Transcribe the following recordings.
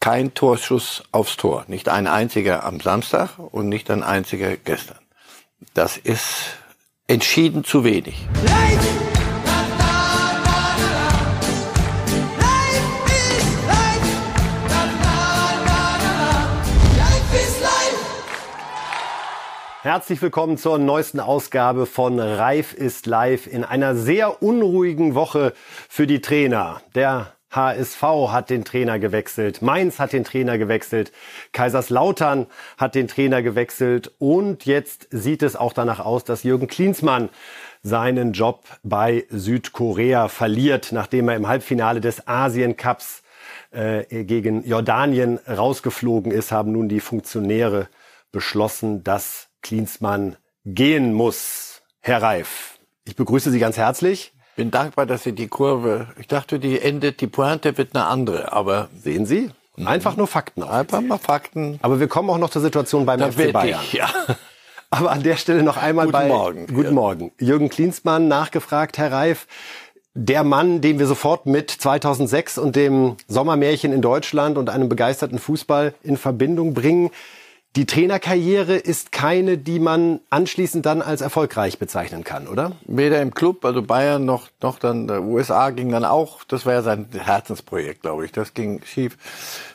kein Torschuss aufs Tor. Nicht ein einziger am Samstag und nicht ein einziger gestern. Das ist entschieden zu wenig. Herzlich willkommen zur neuesten Ausgabe von Reif ist live in einer sehr unruhigen Woche für die Trainer. Der HSV hat den Trainer gewechselt, Mainz hat den Trainer gewechselt, Kaiserslautern hat den Trainer gewechselt und jetzt sieht es auch danach aus, dass Jürgen Klinsmann seinen Job bei Südkorea verliert, nachdem er im Halbfinale des Asien Cups äh, gegen Jordanien rausgeflogen ist, haben nun die Funktionäre beschlossen, dass Klinsmann gehen muss. Herr Reif, ich begrüße Sie ganz herzlich. Bin dankbar, dass Sie die Kurve, ich dachte, die endet, die Pointe wird eine andere, aber. Sehen Sie? Einfach nur Fakten. Einfach mal Fakten. Aber wir kommen auch noch zur Situation beim Da FC Bayern. ich, ja. Aber an der Stelle noch einmal Guten bei Morgen. Guten Ja. Morgen. Jürgen Klinsmann nachgefragt, Herr Reif. Der Mann, den wir sofort mit 2006 und dem Sommermärchen in Deutschland und einem begeisterten Fußball in Verbindung bringen. Die Trainerkarriere ist keine, die man anschließend dann als erfolgreich bezeichnen kann, oder? Weder im Club, also Bayern, noch, noch dann der USA ging dann auch, das war ja sein Herzensprojekt, glaube ich, das ging schief.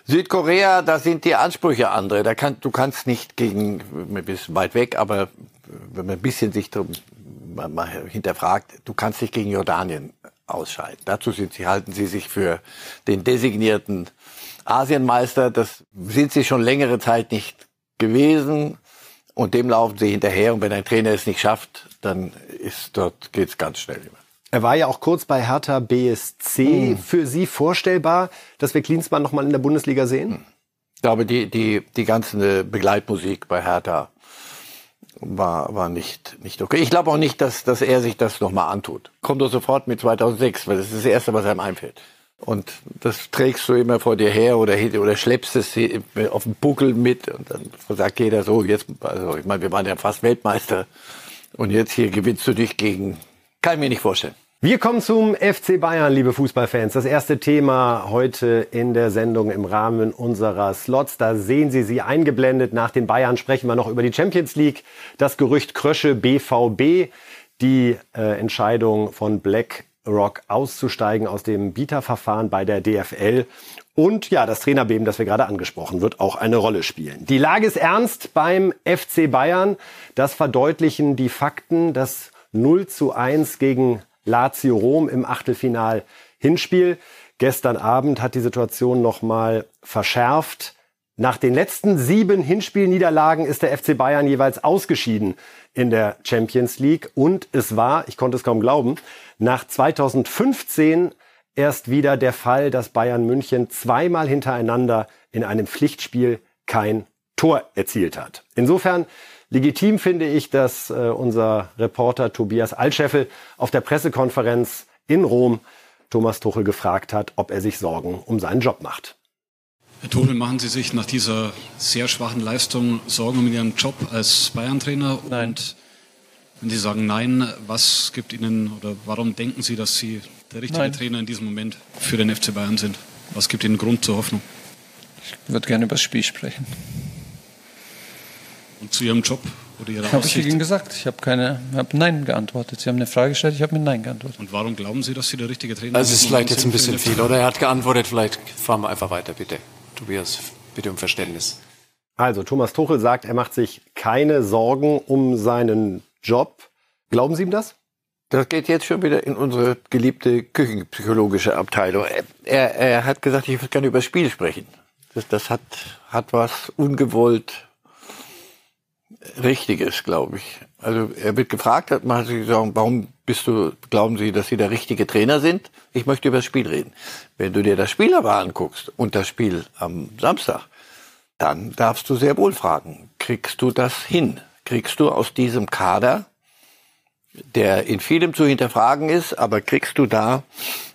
Südkorea, da sind die Ansprüche andere, da kann, du kannst nicht gegen, ein bisschen weit weg, aber wenn man ein bisschen sich drum, mal, mal hinterfragt, du kannst nicht gegen Jordanien ausscheiden. Dazu sind sie, halten sie sich für den designierten Asienmeister, das sind sie schon längere Zeit nicht gewesen und dem laufen sie hinterher und wenn ein Trainer es nicht schafft, dann ist dort geht's ganz schnell immer. Er war ja auch kurz bei Hertha BSC. Für Sie vorstellbar, dass wir Klinsmann noch mal in der Bundesliga sehen? Ich glaube, die, die, die ganze Begleitmusik bei Hertha war, war nicht, nicht okay. Ich glaube auch nicht, dass, dass er sich das nochmal antut. Kommt doch sofort mit 2006, weil das ist das Erste, was einem einfällt. Und das trägst du immer vor dir her oder, oder schleppst es auf dem Buckel mit und dann sagt jeder so, jetzt, also ich meine, wir waren ja fast Weltmeister und jetzt hier gewinnst du dich gegen, kann ich mir nicht vorstellen. Wir kommen zum FC Bayern, liebe Fußballfans. Das erste Thema heute in der Sendung im Rahmen unserer Slots. Da sehen Sie sie eingeblendet. Nach den Bayern sprechen wir noch über die Champions League, das Gerücht Krösche BVB, die äh, Entscheidung von BlackRock auszusteigen aus dem Bieterverfahren bei der DFL. Und ja, das Trainerbeben, das wir gerade angesprochen, wird auch eine Rolle spielen. Die Lage ist ernst beim FC Bayern. Das verdeutlichen die Fakten. Das 0 zu 1 gegen Lazio Rom im Achtelfinal Hinspiel. Gestern Abend hat die Situation nochmal verschärft. Nach den letzten sieben Hinspielniederlagen ist der FC Bayern jeweils ausgeschieden in der Champions League. Und es war, ich konnte es kaum glauben, nach 2015 erst wieder der Fall, dass Bayern München zweimal hintereinander in einem Pflichtspiel kein Tor erzielt hat. Insofern legitim finde ich, dass äh, unser Reporter Tobias Altscheffel auf der Pressekonferenz in Rom Thomas Tuchel gefragt hat, ob er sich Sorgen um seinen Job macht. Herr Tuchel, machen Sie sich nach dieser sehr schwachen Leistung Sorgen um Ihren Job als Bayern-Trainer? Nein. Und wenn Sie sagen Nein, was gibt Ihnen oder warum denken Sie, dass Sie der richtige Nein. Trainer in diesem Moment für den FC Bayern sind? Was gibt Ihnen Grund zur Hoffnung? Ich würde gerne über das Spiel sprechen. Und zu Ihrem Job oder Ihrer Habe ich? Ihnen gesagt. Ich habe keine, habe Nein geantwortet. Sie haben eine Frage gestellt, ich habe mit Nein geantwortet. Und warum glauben Sie, dass Sie der richtige Trainer Also es ist vielleicht jetzt ein bisschen sind viel, oder? Er hat geantwortet, vielleicht fahren wir einfach weiter, bitte. Tobias, bitte um Verständnis. Also Thomas Tuchel sagt, er macht sich keine Sorgen um seinen Job. Glauben Sie ihm das? Das geht jetzt schon wieder in unsere geliebte küchenpsychologische Abteilung. Er, er hat gesagt, ich würde gerne über das Spiel sprechen. Das, das hat, hat was ungewollt Richtiges, glaube ich. Also er wird gefragt, hat man sich gesagt, warum bist du, glauben Sie, dass Sie der richtige Trainer sind? Ich möchte über das Spiel reden. Wenn du dir das Spiel aber anguckst und das Spiel am Samstag, dann darfst du sehr wohl fragen, kriegst du das hin? Kriegst du aus diesem Kader der in vielem zu hinterfragen ist, aber kriegst du da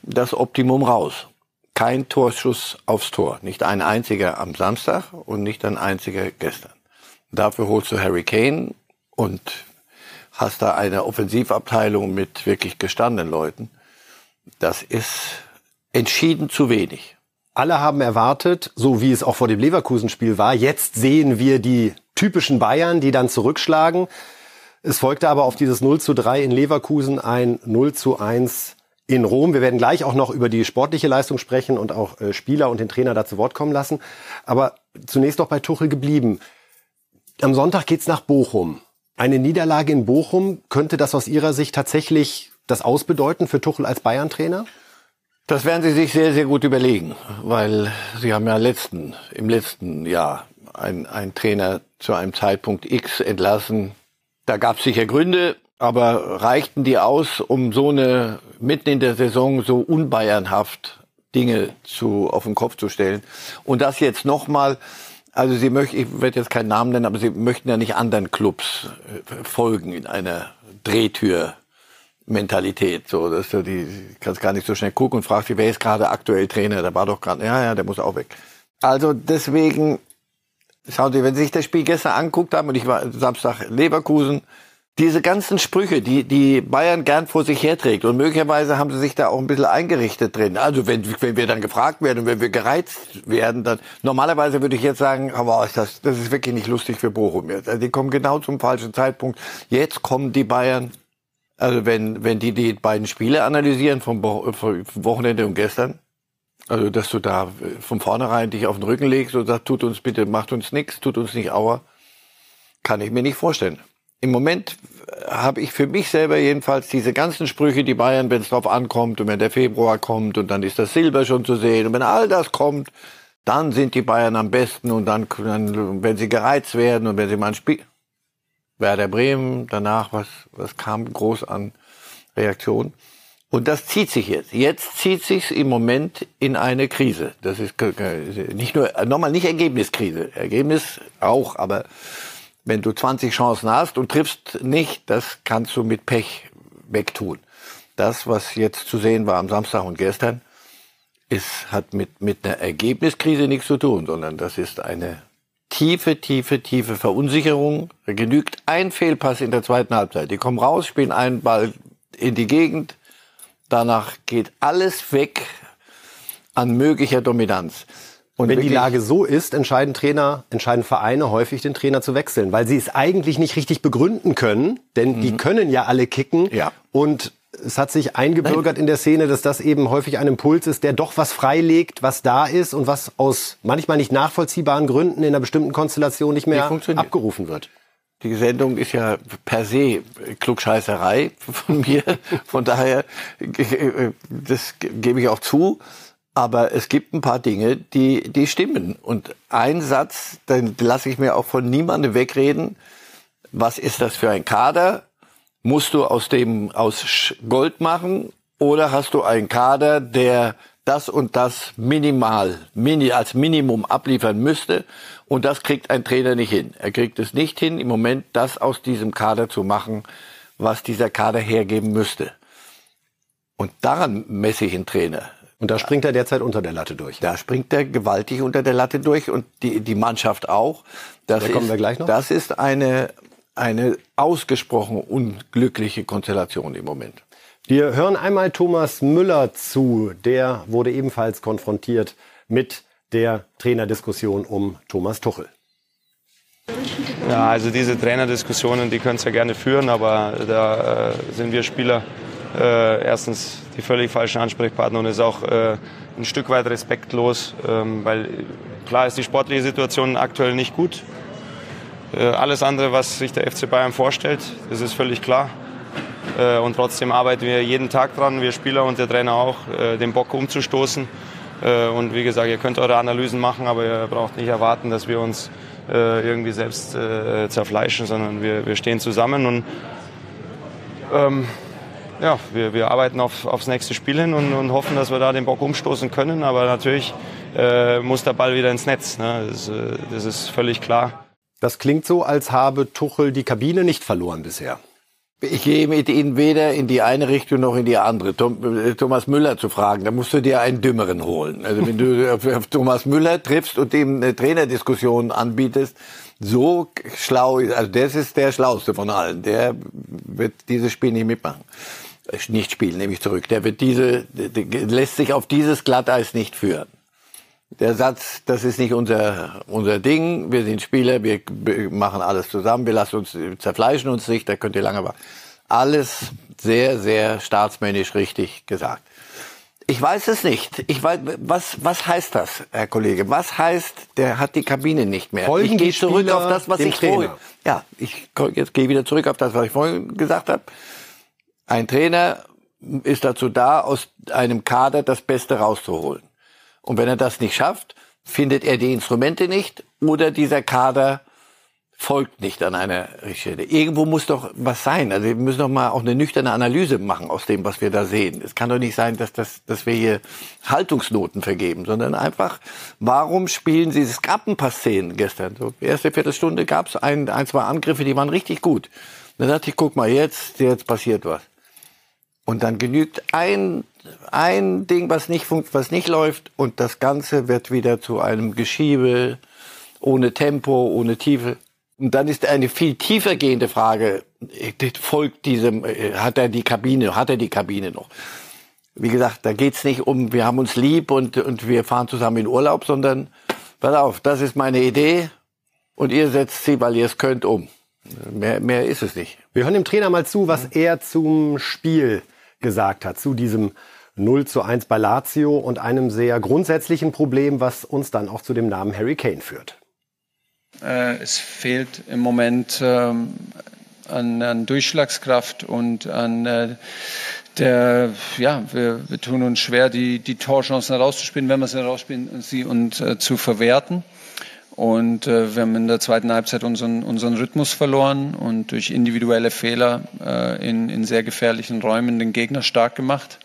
das Optimum raus? Kein Torschuss aufs Tor. Nicht ein einziger am Samstag und nicht ein einziger gestern. Dafür holst du Harry Kane und hast da eine Offensivabteilung mit wirklich gestandenen Leuten. Das ist entschieden zu wenig. Alle haben erwartet, so wie es auch vor dem Leverkusen-Spiel war, jetzt sehen wir die typischen Bayern, die dann zurückschlagen. Es folgte aber auf dieses 0 zu 3 in Leverkusen ein 0 zu 1 in Rom. Wir werden gleich auch noch über die sportliche Leistung sprechen und auch äh, Spieler und den Trainer da zu Wort kommen lassen. Aber zunächst noch bei Tuchel geblieben. Am Sonntag geht's nach Bochum. Eine Niederlage in Bochum, könnte das aus Ihrer Sicht tatsächlich das ausbedeuten für Tuchel als Bayern-Trainer? Das werden Sie sich sehr, sehr gut überlegen, weil Sie haben ja letzten, im letzten Jahr einen Trainer zu einem Zeitpunkt X entlassen. Da gab es sicher Gründe, aber reichten die aus, um so eine mitten in der Saison so unbayernhaft Dinge zu auf den Kopf zu stellen? Und das jetzt nochmal, also Sie möchten, ich werde jetzt keinen Namen nennen, aber Sie möchten ja nicht anderen Clubs äh, folgen in einer Drehtür. Mentalität, so, dass du die kannst gar nicht so schnell gucken und fragst wer ist gerade aktuell Trainer? Der war doch gerade, ja, ja, der muss auch weg. Also deswegen, schauen Sie, wenn Sie sich das Spiel gestern anguckt haben und ich war Samstag Leverkusen, diese ganzen Sprüche, die, die Bayern gern vor sich herträgt und möglicherweise haben sie sich da auch ein bisschen eingerichtet drin. Also wenn, wenn wir dann gefragt werden und wenn wir gereizt werden, dann normalerweise würde ich jetzt sagen, aber das, das ist wirklich nicht lustig für Bochum jetzt. Also die kommen genau zum falschen Zeitpunkt. Jetzt kommen die Bayern. Also wenn, wenn die die beiden Spiele analysieren vom, vom Wochenende und gestern, also dass du da von vornherein dich auf den Rücken legst und sagst, tut uns bitte, macht uns nichts, tut uns nicht Aua, kann ich mir nicht vorstellen im Moment habe ich für mich selber jedenfalls diese ganzen Sprüche, die Bayern, wenn es drauf ankommt und wenn der Februar kommt und dann ist das Silber schon zu sehen und wenn all das kommt, dann sind die Bayern am besten und dann, wenn sie gereizt werden und wenn sie mal ein Spiel, Werder Bremen, danach, was, was kam groß an Reaktion. Und das zieht sich jetzt. Jetzt zieht sich's im Moment in eine Krise. Das ist nicht nur, nochmal nicht Ergebniskrise. Ergebnis auch, aber wenn du 20 Chancen hast und triffst nicht, das kannst du mit Pech wegtun. Das, was jetzt zu sehen war am Samstag und gestern, ist, hat mit, mit einer Ergebniskrise nichts zu tun, sondern das ist eine tiefe, tiefe, tiefe Verunsicherung. Da genügt ein Fehlpass in der zweiten Halbzeit. Die kommen raus, spielen einen Ball in die Gegend. Danach geht alles weg an möglicher Dominanz. Und wenn die Lage so ist, entscheiden Trainer, entscheiden Vereine häufig den Trainer zu wechseln, weil sie es eigentlich nicht richtig begründen können, denn mhm. die können ja alle kicken. Ja. Und es hat sich eingebürgert Nein. in der Szene, dass das eben häufig ein Impuls ist, der doch was freilegt, was da ist und was aus manchmal nicht nachvollziehbaren Gründen in einer bestimmten Konstellation nicht mehr abgerufen wird. Die Sendung ist ja per se Klugscheißerei von mir. Von daher, äh, das gebe ich auch zu. Aber es gibt ein paar Dinge, die, die stimmen. Und ein Satz, den lasse ich mir auch von niemandem wegreden. Was ist das für ein Kader? Musst du aus dem aus Gold machen? Oder hast du einen Kader, der das und das minimal, mini, als Minimum abliefern müsste? Und das kriegt ein Trainer nicht hin. Er kriegt es nicht hin, im Moment das aus diesem Kader zu machen, was dieser Kader hergeben müsste. Und daran messe ich einen Trainer. Und da springt er derzeit unter der Latte durch. Da springt er gewaltig unter der Latte durch und die, die Mannschaft auch. Das da kommen wir gleich noch. Das ist eine, eine ausgesprochen unglückliche Konstellation im Moment. Wir hören einmal Thomas Müller zu. Der wurde ebenfalls konfrontiert mit der Trainerdiskussion um Thomas Tuchel. Ja, also diese Trainerdiskussionen, die können es ja gerne führen, aber da äh, sind wir Spieler äh, erstens die völlig falschen Ansprechpartner und ist auch äh, ein Stück weit respektlos, ähm, weil klar ist die sportliche Situation aktuell nicht gut. Äh, alles andere, was sich der FC Bayern vorstellt, das ist völlig klar. Äh, und trotzdem arbeiten wir jeden Tag dran, wir Spieler und der Trainer auch, äh, den Bock umzustoßen. Äh, und wie gesagt, ihr könnt eure Analysen machen, aber ihr braucht nicht erwarten, dass wir uns irgendwie selbst zerfleischen, sondern wir, wir stehen zusammen und ähm, ja, wir, wir arbeiten auf, aufs nächste Spiel hin und, und hoffen, dass wir da den Bock umstoßen können. Aber natürlich äh, muss der Ball wieder ins Netz. Ne? Das, äh, das ist völlig klar. Das klingt so, als habe Tuchel die Kabine nicht verloren bisher. Ich gehe mit Ihnen weder in die eine Richtung noch in die andere. Äh, Thomas Müller zu fragen, da musst du dir einen Dümmeren holen. Also wenn du auf Thomas Müller triffst und ihm eine Trainerdiskussion anbietest, so schlau, also das ist der Schlauste von allen. Der wird dieses Spiel nicht mitmachen nicht spielen, nehme ich zurück. Der wird diese, der lässt sich auf dieses Glatteis nicht führen. Der Satz, das ist nicht unser, unser Ding, wir sind Spieler, wir machen alles zusammen, wir lassen uns, zerfleischen uns nicht, da könnt ihr lange warten. Alles sehr, sehr staatsmännisch richtig gesagt. Ich weiß es nicht. Ich weiß, was, was heißt das, Herr Kollege? Was heißt, der hat die Kabine nicht mehr? Folgen ich gehe zurück Spieler auf das, was ich vorhin. Ja, ich jetzt gehe wieder zurück auf das, was ich vorhin gesagt habe. Ein Trainer ist dazu da, aus einem Kader das Beste rauszuholen. Und wenn er das nicht schafft, findet er die Instrumente nicht oder dieser Kader folgt nicht an einer Stelle. Irgendwo muss doch was sein. Also wir müssen doch mal auch eine nüchterne Analyse machen aus dem, was wir da sehen. Es kann doch nicht sein, dass, das, dass wir hier Haltungsnoten vergeben, sondern einfach, warum spielen sie, es gab ein paar Szenen gestern. So, erste Viertelstunde gab es ein, ein, zwei Angriffe, die waren richtig gut. Dann dachte ich, guck mal, jetzt, jetzt passiert was. Und dann genügt ein, ein Ding, was nicht, funkt, was nicht läuft und das Ganze wird wieder zu einem Geschiebe ohne Tempo, ohne Tiefe. Und dann ist eine viel tiefer gehende Frage, äh, folgt diesem, äh, hat er die Kabine, hat er die Kabine noch? Wie gesagt, da geht's nicht um, wir haben uns lieb und, und wir fahren zusammen in Urlaub, sondern, pass auf, das ist meine Idee und ihr setzt sie, weil ihr es könnt, um. Mehr, mehr ist es nicht. Wir hören dem Trainer mal zu, was er zum Spiel gesagt hat, zu diesem 0 zu 1 bei Lazio und einem sehr grundsätzlichen Problem, was uns dann auch zu dem Namen Harry Kane führt. Äh, es fehlt im Moment ähm, an, an, Durchschlagskraft und an äh, der, ja, wir, wir, tun uns schwer, die, die Torchancen herauszuspielen, wenn wir sie herausspielen, sie und äh, zu verwerten. Und äh, wir haben in der zweiten Halbzeit unseren, unseren Rhythmus verloren und durch individuelle Fehler äh, in, in sehr gefährlichen Räumen den Gegner stark gemacht.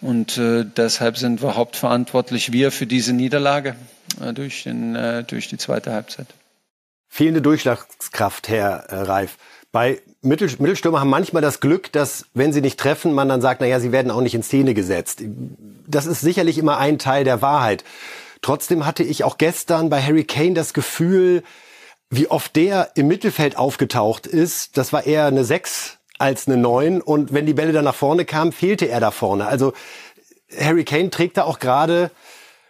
Und äh, deshalb sind wir hauptverantwortlich, wir, für diese Niederlage äh, durch, den, äh, durch die zweite Halbzeit. Fehlende Durchschlagskraft, Herr äh, Reif. Bei Mittel, Mittelstürmer haben manchmal das Glück, dass, wenn sie nicht treffen, man dann sagt, naja, sie werden auch nicht in Szene gesetzt. Das ist sicherlich immer ein Teil der Wahrheit. Trotzdem hatte ich auch gestern bei Harry Kane das Gefühl, wie oft der im Mittelfeld aufgetaucht ist. Das war eher eine 6 als eine 9. Und wenn die Bälle dann nach vorne kamen, fehlte er da vorne. Also Harry Kane trägt da auch gerade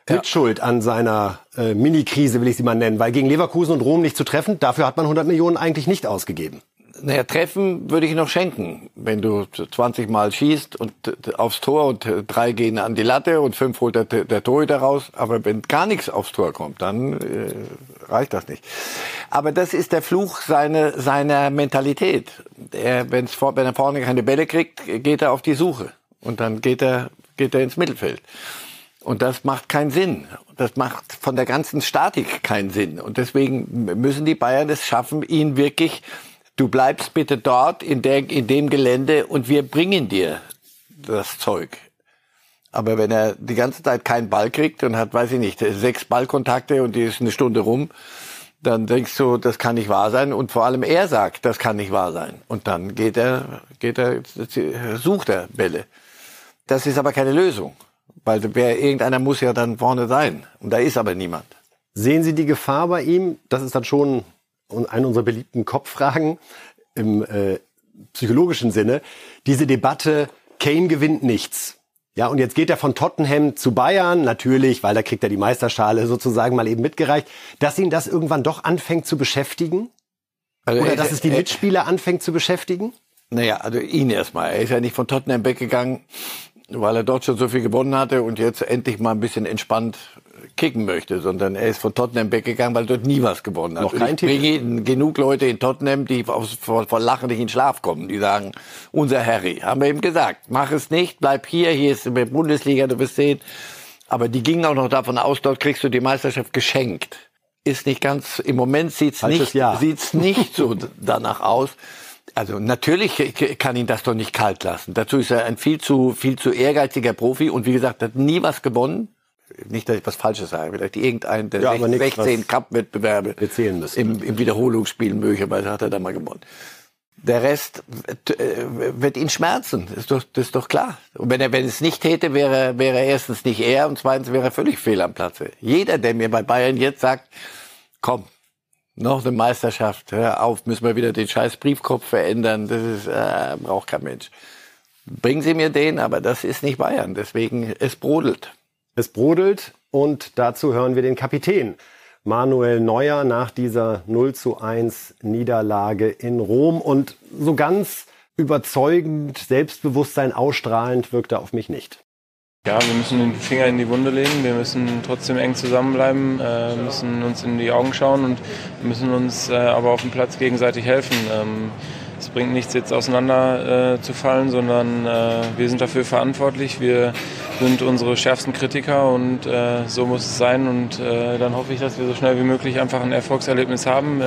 ja. Mitschuld an seiner äh, Mini-Krise, will ich sie mal nennen. Weil gegen Leverkusen und Rom nicht zu treffen, dafür hat man 100 Millionen eigentlich nicht ausgegeben. Naja, treffen würde ich noch schenken. Wenn du 20 Mal schießt und aufs Tor und drei gehen an die Latte und fünf holt der, der Torhüter raus. Aber wenn gar nichts aufs Tor kommt, dann äh, reicht das nicht. Aber das ist der Fluch seiner, seiner Mentalität. Er, wenn's wenn er vorne keine Bälle kriegt, geht er auf die Suche. Und dann geht er, geht er ins Mittelfeld. Und das macht keinen Sinn. Das macht von der ganzen Statik keinen Sinn. Und deswegen müssen die Bayern es schaffen, ihn wirklich du bleibst bitte dort in, der, in dem Gelände und wir bringen dir das Zeug. Aber wenn er die ganze Zeit keinen Ball kriegt und hat, weiß ich nicht, sechs Ballkontakte und die ist eine Stunde rum, dann denkst du, das kann nicht wahr sein. Und vor allem er sagt, das kann nicht wahr sein. Und dann geht er, geht er, sucht er Bälle. Das ist aber keine Lösung. Weil wer, irgendeiner muss ja dann vorne sein. Und da ist aber niemand. Sehen Sie die Gefahr bei ihm? Das ist dann schon eine unserer beliebten Kopffragen im äh, psychologischen Sinne. Diese Debatte, Kane gewinnt nichts. Ja, und jetzt geht er von Tottenham zu Bayern, natürlich, weil da kriegt er die Meisterschale sozusagen mal eben mitgereicht, dass ihn das irgendwann doch anfängt zu beschäftigen? Also Oder dass es die Mitspieler anfängt zu beschäftigen? Naja, also ihn erstmal. Er ist ja nicht von Tottenham weggegangen, weil er dort schon so viel gewonnen hatte und jetzt endlich mal ein bisschen entspannt kicken möchte, sondern er ist von Tottenham weggegangen, weil dort nie was gewonnen hat. Noch kein ich bringe genug Leute in Tottenham, die vor, vor Lachen nicht in Schlaf kommen. Die sagen, unser Harry, haben wir ihm gesagt, mach es nicht, bleib hier, hier ist die Bundesliga, du wirst sehen. Aber die gingen auch noch davon aus, dort kriegst du die Meisterschaft geschenkt. Ist nicht ganz, im Moment sieht's nicht, Jahr. sieht's nicht so danach aus. Also natürlich kann ihn das doch nicht kalt lassen. Dazu ist er ein viel zu, viel zu ehrgeiziger Profi und wie gesagt, hat nie was gewonnen nicht, dass ich was Falsches sage, vielleicht irgendein der Ja, 16, nix, 16 Cup-Wettbewerbe im, im Wiederholungsspiel möglicherweise hat er da mal gewonnen. Der Rest wird, äh, wird ihn schmerzen, das ist doch, das ist doch klar. Und wenn er, wenn es nicht täte, wäre, wäre er erstens nicht er und zweitens wäre er völlig fehl am Platze. Jeder, der mir bei Bayern jetzt sagt, komm, noch eine Meisterschaft, hör auf, müssen wir wieder den scheiß Briefkopf verändern, das ist, äh, braucht kein Mensch. Bringen Sie mir den, aber das ist nicht Bayern, deswegen, es brodelt. Es brodelt. Und dazu hören wir den Kapitän Manuel Neuer nach dieser 0 zu 1 Niederlage in Rom. Und so ganz überzeugend, Selbstbewusstsein ausstrahlend wirkt er auf mich nicht. Ja, wir müssen den Finger in die Wunde legen, wir müssen trotzdem eng zusammenbleiben, äh, müssen uns in die Augen schauen und müssen uns äh, aber auf dem Platz gegenseitig helfen. Ähm, es bringt nichts, jetzt auseinander äh, zu fallen, sondern äh, wir sind dafür verantwortlich. Wir sind unsere schärfsten Kritiker und äh, so muss es sein. Und äh, dann hoffe ich, dass wir so schnell wie möglich einfach ein Erfolgserlebnis haben.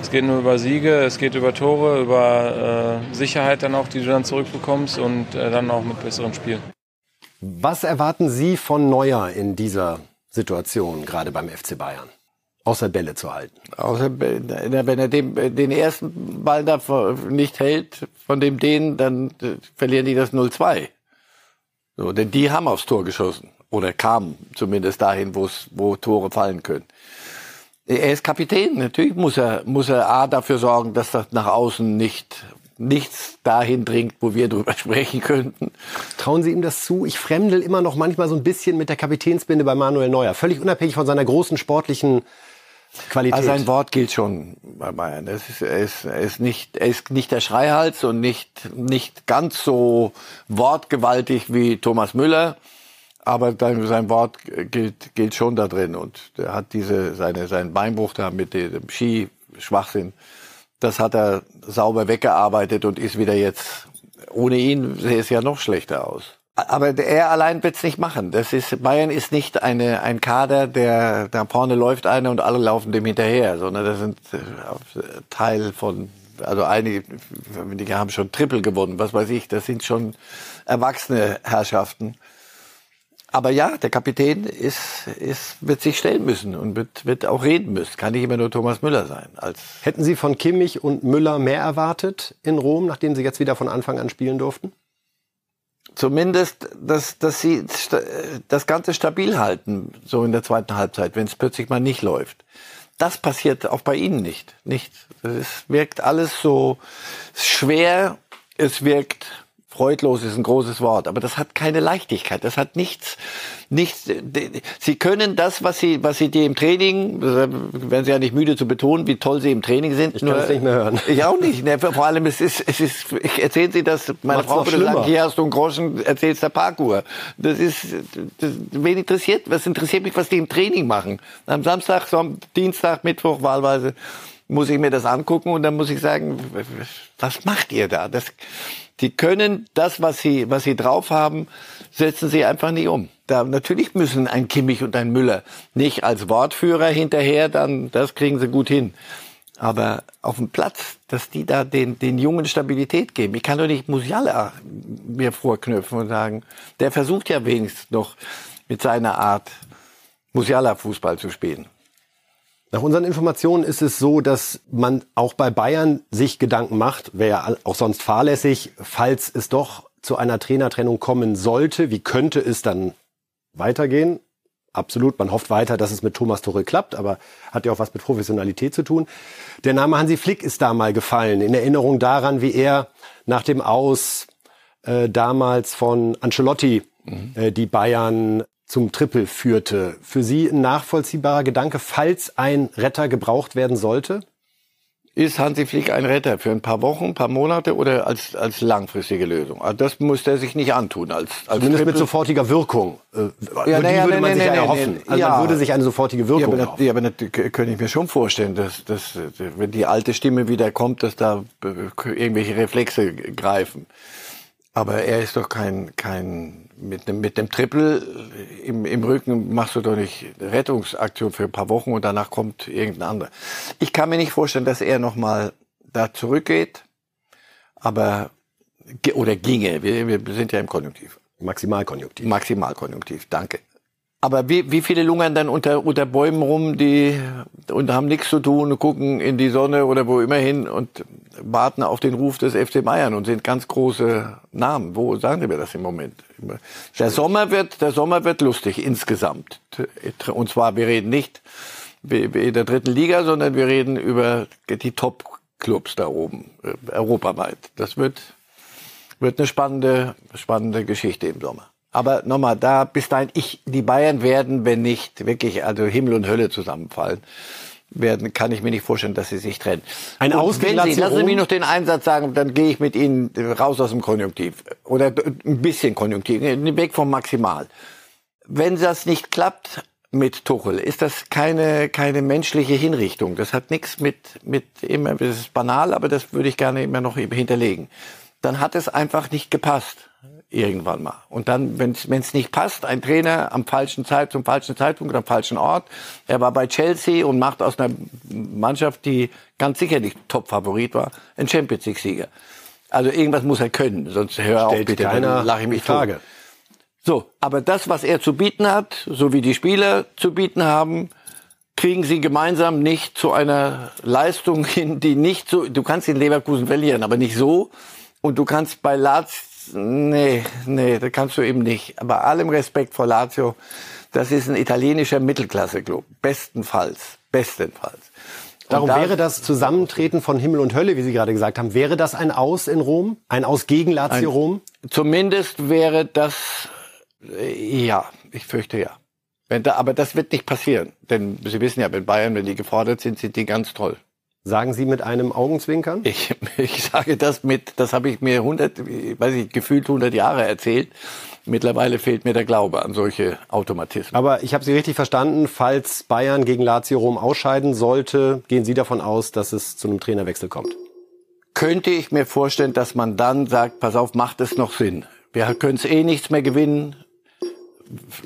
Es geht nur über Siege, es geht über Tore, über Sicherheit dann auch, die du dann zurückbekommst und dann auch mit besseren Spielen. Was erwarten Sie von Neuer in dieser Situation, gerade beim FC Bayern? Außer Bälle zu halten. Außer, wenn er den, den ersten Ball da nicht hält, von dem den, dann äh, verlieren die das 0-2. So, denn die haben aufs Tor geschossen. Oder kamen zumindest dahin, wo Tore fallen können. Er ist Kapitän. Natürlich muss er, muss er A dafür sorgen, dass das nach außen nicht nichts dahin dringt, wo wir drüber sprechen könnten. Trauen Sie ihm das zu? Ich fremdel immer noch manchmal so ein bisschen mit der Kapitänsbinde bei Manuel Neuer. Völlig unabhängig von seiner großen sportlichen Qualität. Also sein Wort gilt schon bei Bayern. Es ist, er, ist, er, ist nicht, er ist nicht der Schreihals und nicht, nicht ganz so wortgewaltig wie Thomas Müller. Aber sein Wort gilt, gilt schon da drin. Und er hat diese, seine, seinen Beinbruch da mit dem Ski-Schwachsinn das hat er sauber weggearbeitet und ist wieder jetzt, ohne ihn sähe es ja noch schlechter aus. Aber er allein wird's nicht machen. Das ist, Bayern ist nicht eine, ein Kader, der, da vorne läuft einer und alle laufen dem hinterher, sondern das sind äh, Teil von, also einige, die haben schon Triple gewonnen, was weiß ich, das sind schon erwachsene Herrschaften. Aber ja, der Kapitän ist, ist, wird sich stellen müssen und wird, wird auch reden müssen. Kann nicht immer nur Thomas Müller sein. Als Hätten Sie von Kimmich und Müller mehr erwartet in Rom, nachdem Sie jetzt wieder von Anfang an spielen durften? Zumindest, dass, dass sie das Ganze stabil halten, so in der zweiten Halbzeit, wenn es plötzlich mal nicht läuft. Das passiert auch bei Ihnen nicht. Nicht. Es wirkt alles so schwer. Es wirkt freudlos ist ein großes Wort, aber das hat keine Leichtigkeit. Das hat nichts, nichts. Sie können das, was sie, was sie dir im Training, werden Sie ja nicht müde zu betonen, wie toll Sie im Training sind. Ich kann es nicht mehr hören. Ich auch nicht. Ne, vor allem, es ist, es ist, erzählen Sie das, meine Macht's Frau würde sagen, hier hast du einen Groschen, erzählst der Parkour. Das ist, das, wen interessiert, was interessiert mich, was die im Training machen? Am Samstag, so am Dienstag, Mittwoch wahlweise muss ich mir das angucken und dann muss ich sagen, was macht ihr da? Das, die können das, was sie, was sie drauf haben, setzen sie einfach nicht um. Da, natürlich müssen ein Kimmich und ein Müller nicht als Wortführer hinterher, dann, das kriegen sie gut hin. Aber auf dem Platz, dass die da den, den Jungen Stabilität geben. Ich kann doch nicht Musiala mir vorknüpfen und sagen, der versucht ja wenigstens noch mit seiner Art Musiala Fußball zu spielen. Nach unseren Informationen ist es so, dass man auch bei Bayern sich Gedanken macht, wäre ja auch sonst fahrlässig, falls es doch zu einer Trainertrennung kommen sollte, wie könnte es dann weitergehen? Absolut, man hofft weiter, dass es mit Thomas Tuchel klappt, aber hat ja auch was mit Professionalität zu tun. Der Name Hansi Flick ist da mal gefallen, in Erinnerung daran, wie er nach dem Aus äh, damals von Ancelotti mhm. äh, die Bayern zum Triple führte. Für Sie ein nachvollziehbarer Gedanke, falls ein Retter gebraucht werden sollte? Ist Hansi Flick ein Retter für ein paar Wochen, ein paar Monate oder als, als langfristige Lösung? Also das muss er sich nicht antun. Als, als Zumindest Triple. mit sofortiger Wirkung. Äh, ja, naja, die würde man nee, sich nee, ja erhoffen. Also ja. man würde sich eine sofortige Wirkung ja, aber, ja, aber das könnte ich mir schon vorstellen, dass, dass wenn die alte Stimme wieder kommt, dass da äh, irgendwelche Reflexe greifen. Aber er ist doch kein, kein mit dem, mit dem Triple im, im Rücken machst du doch nicht Rettungsaktion für ein paar Wochen und danach kommt irgendein anderer. Ich kann mir nicht vorstellen, dass er nochmal da zurückgeht, aber, oder ginge. Wir, wir sind ja im Konjunktiv. Maximalkonjunktiv. Maximalkonjunktiv, danke. Aber wie, wie viele lungern dann unter, unter Bäumen rum, die und haben nichts zu tun, gucken in die Sonne oder wo immer hin und warten auf den Ruf des FC Bayern und sind ganz große Namen. Wo sagen Sie mir das im Moment? Der Sommer wird, der Sommer wird lustig insgesamt. Und zwar, wir reden nicht in der dritten Liga, sondern wir reden über die Top-Clubs da oben, äh, europaweit. Das wird, wird eine spannende, spannende Geschichte im Sommer. Aber nochmal, da bis dahin, ich, die Bayern werden, wenn nicht wirklich, also Himmel und Hölle zusammenfallen, werden, kann ich mir nicht vorstellen, dass sie sich trennen. Ein Und Aus gegen wenn Sie, Lazio lassen Sie mich noch den Einsatz sagen, dann gehe ich mit Ihnen raus aus dem Konjunktiv. Oder ein bisschen Konjunktiv, weg vom Maximal. Wenn das nicht klappt mit Tuchel, ist das keine, keine menschliche Hinrichtung. Das hat nichts mit, mit immer, das ist banal, aber das würde ich gerne immer noch hinterlegen. Dann hat es einfach nicht gepasst. Irgendwann mal. Und dann, wenn es nicht passt, ein Trainer am falschen Zeit, zum falschen Zeitpunkt am falschen Ort. Er war bei Chelsea und macht aus einer Mannschaft, die ganz sicherlich Top-Favorit war, einen Champions League-Sieger. Also irgendwas muss er können, sonst hör auf bitte, keiner dann lache ich mich Frage. tot. So, aber das, was er zu bieten hat, so wie die Spieler zu bieten haben, kriegen sie gemeinsam nicht zu einer Leistung hin, die nicht so, du kannst in Leverkusen verlieren, aber nicht so. Und du kannst bei Lazio, nee, nee, das kannst du eben nicht. Aber allem Respekt vor Lazio, das ist ein italienischer Mittelklasse-Club. Bestenfalls, bestenfalls. Darum da- wäre das Zusammentreten von Himmel und Hölle, wie Sie gerade gesagt haben, wäre das ein Aus in Rom? Ein Aus gegen Lazio Ein- Rom? Zumindest wäre das, äh, ja, ich fürchte ja. Da, aber das wird nicht passieren. Denn Sie wissen ja, wenn Bayern, wenn die gefordert sind, sind die ganz toll. Sagen Sie mit einem Augenzwinkern? Ich, ich sage das mit, das habe ich mir 100, weiß ich, gefühlt 100 Jahre erzählt. Mittlerweile fehlt mir der Glaube an solche Automatismen. Aber ich habe Sie richtig verstanden, falls Bayern gegen Lazio Rom ausscheiden sollte, gehen Sie davon aus, dass es zu einem Trainerwechsel kommt. Könnte ich mir vorstellen, dass man dann sagt, pass auf, macht es noch Sinn. Wir können es eh nichts mehr gewinnen.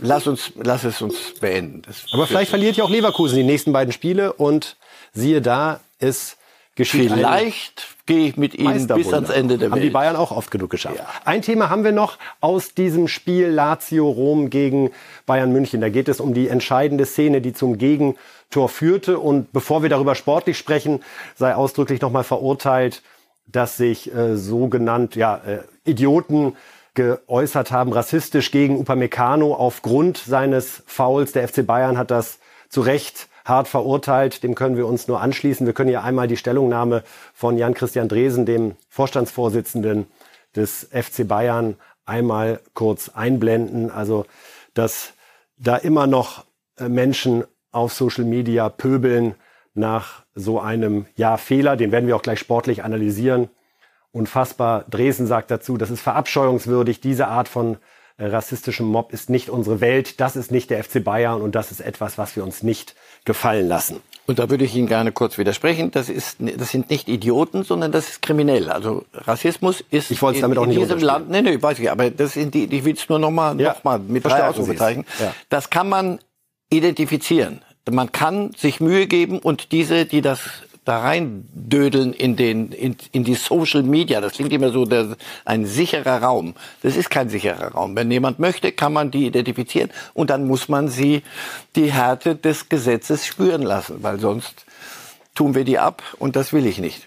Lass uns, lass es uns beenden. Das Aber vielleicht verliert ja auch Leverkusen die nächsten beiden Spiele und siehe da, es geschieht Vielleicht gehe ich mit Ihnen bis ans Ende der Haben die Welt. Bayern auch oft genug geschafft. Ein Thema haben wir noch aus diesem Spiel Lazio Rom gegen Bayern München. Da geht es um die entscheidende Szene, die zum Gegentor führte. Und bevor wir darüber sportlich sprechen, sei ausdrücklich nochmal verurteilt, dass sich äh, sogenannt ja, äh, Idioten geäußert haben, rassistisch gegen Upamecano aufgrund seines Fouls. Der FC Bayern hat das zu Recht hart verurteilt. Dem können wir uns nur anschließen. Wir können hier einmal die Stellungnahme von Jan-Christian Dresen, dem Vorstandsvorsitzenden des FC Bayern, einmal kurz einblenden. Also, dass da immer noch äh, Menschen auf Social Media pöbeln nach so einem ja, Fehler, den werden wir auch gleich sportlich analysieren. Unfassbar. Dresden sagt dazu, das ist verabscheuungswürdig. Diese Art von rassistischem Mob ist nicht unsere Welt. Das ist nicht der FC Bayern und das ist etwas, was wir uns nicht gefallen lassen. Und da würde ich Ihnen gerne kurz widersprechen. Das, ist, das sind nicht Idioten, sondern das ist kriminell. Also Rassismus ist Ich wollte in, damit auch in nicht diesem. Land, nee, nee, weiß ich, aber das sind die, ich will es nur nochmal Ja, noch mal mit drei es. Ausrufezeichen. Ja. Das kann man identifizieren. Man kann sich Mühe geben und diese, die das da reindödeln in den in, in die Social Media, das klingt immer so der, ein sicherer Raum. Das ist kein sicherer Raum. Wenn jemand möchte, kann man die identifizieren und dann muss man sie die Härte des Gesetzes spüren lassen, weil sonst tun wir die ab und das will ich nicht.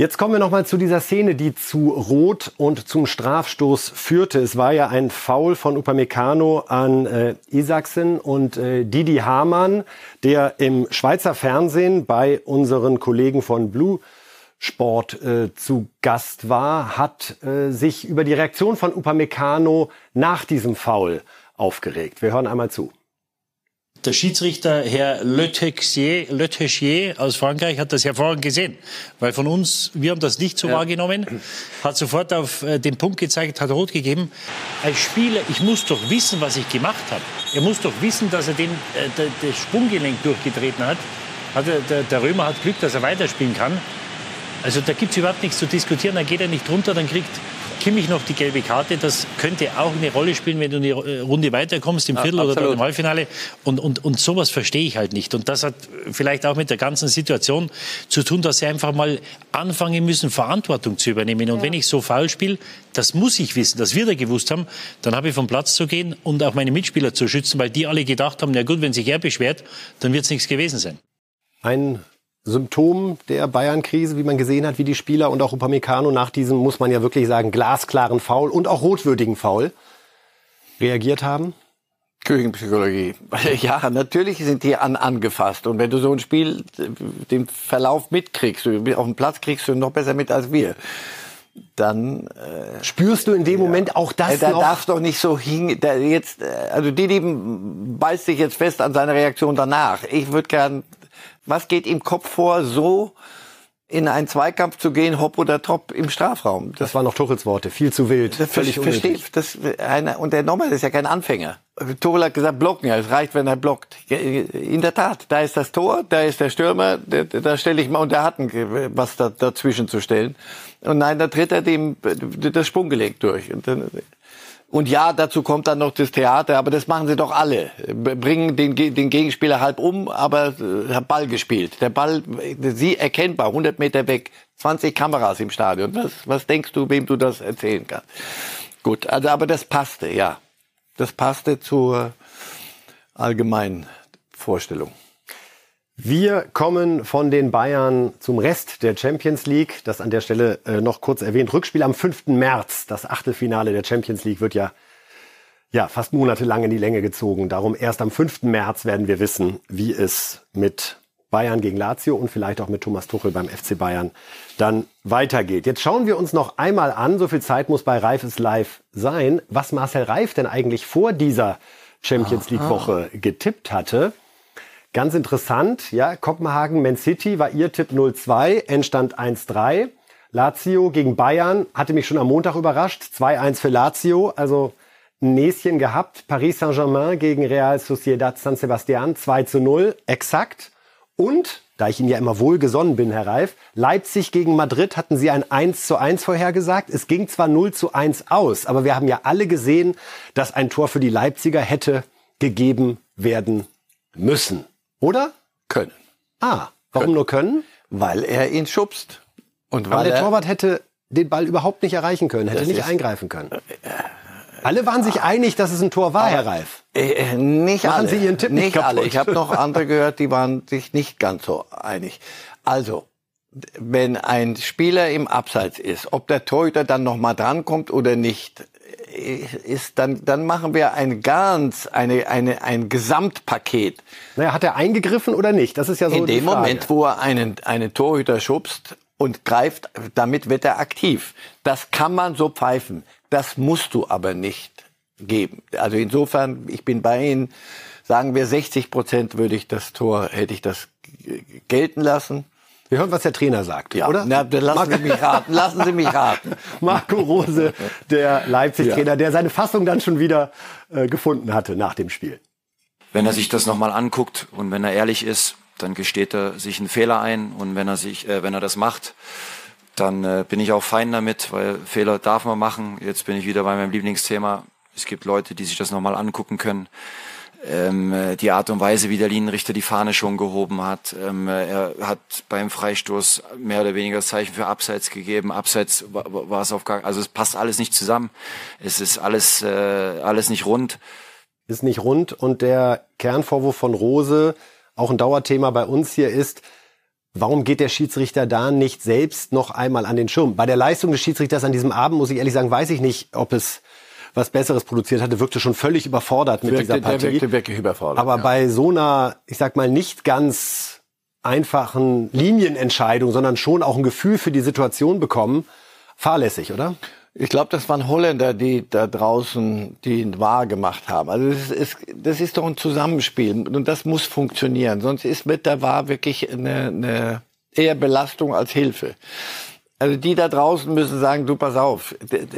Jetzt kommen wir noch mal zu dieser Szene, die zu Rot und zum Strafstoß führte. Es war ja ein Foul von Upamecano an äh, Isaksen und äh, Didi Hamann, der im Schweizer Fernsehen bei unseren Kollegen von Blue Sport äh, zu Gast war, hat äh, sich über die Reaktion von Upamecano nach diesem Foul aufgeregt. Wir hören einmal zu. Der Schiedsrichter Herr Le Texier, Le Texier aus Frankreich hat das hervorragend gesehen. Weil von uns, wir haben das nicht so wahrgenommen, hat sofort auf äh, den Punkt gezeigt, hat rot gegeben. Als Spieler, ich muss doch wissen, was ich gemacht habe. Er muss doch wissen, dass er den, äh, das Sprunggelenk durchgetreten hat. hat er, der, der Römer hat Glück, dass er weiterspielen kann. Also da gibt es überhaupt nichts zu diskutieren. Dann geht er nicht runter, dann kriegt Kimmich noch die gelbe Karte. Das könnte auch eine Rolle spielen, wenn du eine Runde weiterkommst im Viertel oder dann im Halbfinale. Und, und, und sowas verstehe ich halt nicht. Und das hat vielleicht auch mit der ganzen Situation zu tun, dass sie einfach mal anfangen müssen, Verantwortung zu übernehmen. Und wenn ich so faul spiele, das muss ich wissen, dass wir da gewusst haben, dann habe ich vom Platz zu gehen und auch meine Mitspieler zu schützen, weil die alle gedacht haben, na gut, wenn sich er beschwert, dann wird es nichts gewesen sein. Ein Symptom der Bayern-Krise, wie man gesehen hat, wie die Spieler und auch Upamecano nach diesem, muss man ja wirklich sagen, glasklaren Foul und auch rotwürdigen Foul reagiert haben? Küchenpsychologie. Ja, natürlich sind die an, angefasst. Und wenn du so ein Spiel, äh, den Verlauf mitkriegst, auf dem Platz kriegst du noch besser mit als wir. dann äh, spürst du in dem Moment auch das äh, da noch? darf doch nicht so hin. Da jetzt, äh, also Didi beißt sich jetzt fest an seiner Reaktion danach. Ich würde gern, was geht im Kopf vor, so in einen Zweikampf zu gehen, hopp oder top im Strafraum. Das, das waren noch Tuchels Worte, viel zu wild, das völlig verstehe das einer und der Norbert ist ja kein Anfänger. Tuchel hat gesagt, blocken, ja, es reicht, wenn er blockt. In der Tat, da ist das Tor, da ist der Stürmer, da, da stelle ich mal und der hat ein, was da, dazwischen zu stellen. Und nein, da tritt er dem das Sprunggelenk durch. Und dann, und ja, dazu kommt dann noch das Theater, aber das machen sie doch alle. Bringen den, den Gegenspieler halb um, aber äh, Ball gespielt. Der Ball, sie erkennbar, 100 Meter weg, 20 Kameras im Stadion. Was, was denkst du, wem du das erzählen kannst? Gut, also, aber das passte, ja. Das passte zur allgemeinen Vorstellung. Wir kommen von den Bayern zum Rest der Champions League. Das an der Stelle äh, noch kurz erwähnt. Rückspiel am 5. März. Das Achtelfinale der Champions League wird ja, ja fast monatelang in die Länge gezogen. Darum erst am 5. März werden wir wissen, wie es mit Bayern gegen Lazio und vielleicht auch mit Thomas Tuchel beim FC Bayern dann weitergeht. Jetzt schauen wir uns noch einmal an, so viel Zeit muss bei Reif ist live sein, was Marcel Reif denn eigentlich vor dieser Champions League Woche getippt hatte. Ganz interessant, ja, Kopenhagen, Man City war ihr Tipp 0-2, Endstand 1-3. Lazio gegen Bayern hatte mich schon am Montag überrascht, 2-1 für Lazio, also ein Näschen gehabt. Paris Saint-Germain gegen Real Sociedad San Sebastian 2 0, exakt. Und, da ich Ihnen ja immer wohlgesonnen bin, Herr Reif, Leipzig gegen Madrid hatten Sie ein 1 zu 1 vorhergesagt. Es ging zwar 0 zu 1 aus, aber wir haben ja alle gesehen, dass ein Tor für die Leipziger hätte gegeben werden müssen. Oder? Können. Ah, warum können. nur können? Weil er ihn schubst. Und weil Aber der Torwart hätte den Ball überhaupt nicht erreichen können, hätte nicht eingreifen können. Alle waren sich einig, dass es ein Tor war, Herr Reif. Äh, äh, nicht Machen alle. Sie Ihren Tipp nicht, nicht alle. Ich habe noch andere gehört, die waren sich nicht ganz so einig. Also, wenn ein Spieler im Abseits ist, ob der Torhüter dann noch mal drankommt oder nicht, ist, dann, dann machen wir ein ganz, eine, eine, ein Gesamtpaket. Naja, hat er eingegriffen oder nicht? Das ist ja so In dem Moment, wo er einen, einen Torhüter schubst und greift, damit wird er aktiv. Das kann man so pfeifen. Das musst du aber nicht geben. Also insofern, ich bin bei Ihnen. Sagen wir 60 Prozent würde ich das Tor, hätte ich das gelten lassen. Wir hören, was der Trainer sagt, ja. oder? Na, lassen Sie mich raten. Lassen Sie mich raten. Marco Rose, der Leipzig-Trainer, ja. der seine Fassung dann schon wieder äh, gefunden hatte nach dem Spiel. Wenn er sich das nochmal anguckt und wenn er ehrlich ist, dann gesteht er sich einen Fehler ein und wenn er sich, äh, wenn er das macht, dann äh, bin ich auch fein damit, weil Fehler darf man machen. Jetzt bin ich wieder bei meinem Lieblingsthema. Es gibt Leute, die sich das nochmal angucken können ähm, äh, die Art und Weise, wie der Linienrichter die Fahne schon gehoben hat. Ähm, äh, er hat beim Freistoß mehr oder weniger das Zeichen für Abseits gegeben. Abseits war, es auf gar, also es passt alles nicht zusammen. Es ist alles, äh, alles nicht rund. Ist nicht rund und der Kernvorwurf von Rose, auch ein Dauerthema bei uns hier ist, Warum geht der Schiedsrichter da nicht selbst noch einmal an den Schirm? Bei der Leistung des Schiedsrichters an diesem Abend, muss ich ehrlich sagen, weiß ich nicht, ob es was Besseres produziert hatte, wirkte schon völlig überfordert mit wirkte, dieser Partie. Der wirkte wirklich überfordert. Aber ja. bei so einer, ich sag mal, nicht ganz einfachen Linienentscheidung, sondern schon auch ein Gefühl für die Situation bekommen, fahrlässig, oder? Ich glaube, das waren Holländer, die da draußen die wahr gemacht haben. Also das ist, das ist doch ein Zusammenspiel und das muss funktionieren. Sonst ist mit der Wahr wirklich eine, eine eher Belastung als Hilfe. Also die da draußen müssen sagen, du pass auf.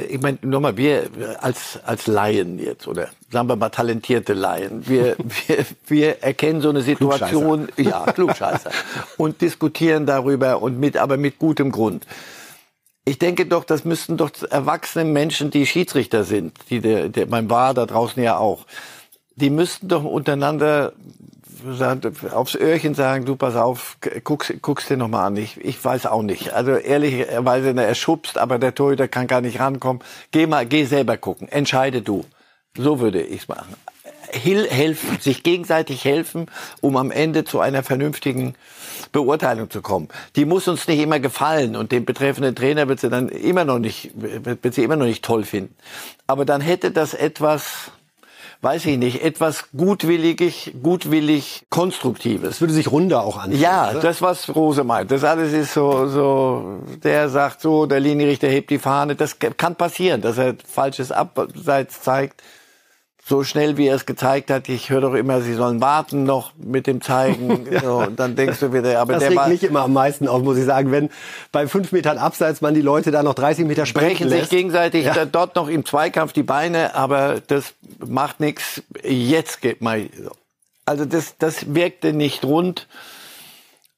Ich meine, nochmal, wir als, als Laien jetzt, oder sagen wir mal talentierte Laien, wir, wir, wir erkennen so eine Situation, ja, Klugscheißer, und diskutieren darüber und mit, aber mit gutem Grund. Ich denke doch, das müssten doch erwachsene Menschen, die Schiedsrichter sind, die der, der beim War da draußen ja auch, die müssten doch untereinander aufs Öhrchen sagen, du pass auf, guck's, guck's dir nochmal an. Ich, ich weiß auch nicht. Also ehrlicherweise, er schubst, aber der Torhüter kann gar nicht rankommen. Geh mal, geh selber gucken. Entscheide du. So würde ich's machen. Hil helfen, sich gegenseitig helfen, um am Ende zu einer vernünftigen Beurteilung zu kommen. Die muss uns nicht immer gefallen und den betreffenden Trainer wird sie dann immer noch nicht, wird sie immer noch nicht toll finden. Aber dann hätte das etwas, weiß ich nicht, etwas gutwillig, gutwillig Konstruktives. Das würde sich runder auch anfühlen. Ja, oder? das, was Rose meint. Das alles ist so, so, der sagt so, der Linienrichter hebt die Fahne. Das kann passieren, dass er falsches Abseits zeigt. So schnell, wie er es gezeigt hat. Ich höre doch immer, sie sollen warten noch mit dem Zeigen. ja. so, und dann denkst du wieder, aber das der regt war, mich immer am meisten auf, muss ich sagen. Wenn bei fünf Metern Abseits man die Leute da noch 30 Meter sprechen brechen sich lässt. gegenseitig Ja. dort noch im Zweikampf die Beine, aber das macht nichts. Jetzt geht mal. Also das, das wirkte nicht rund.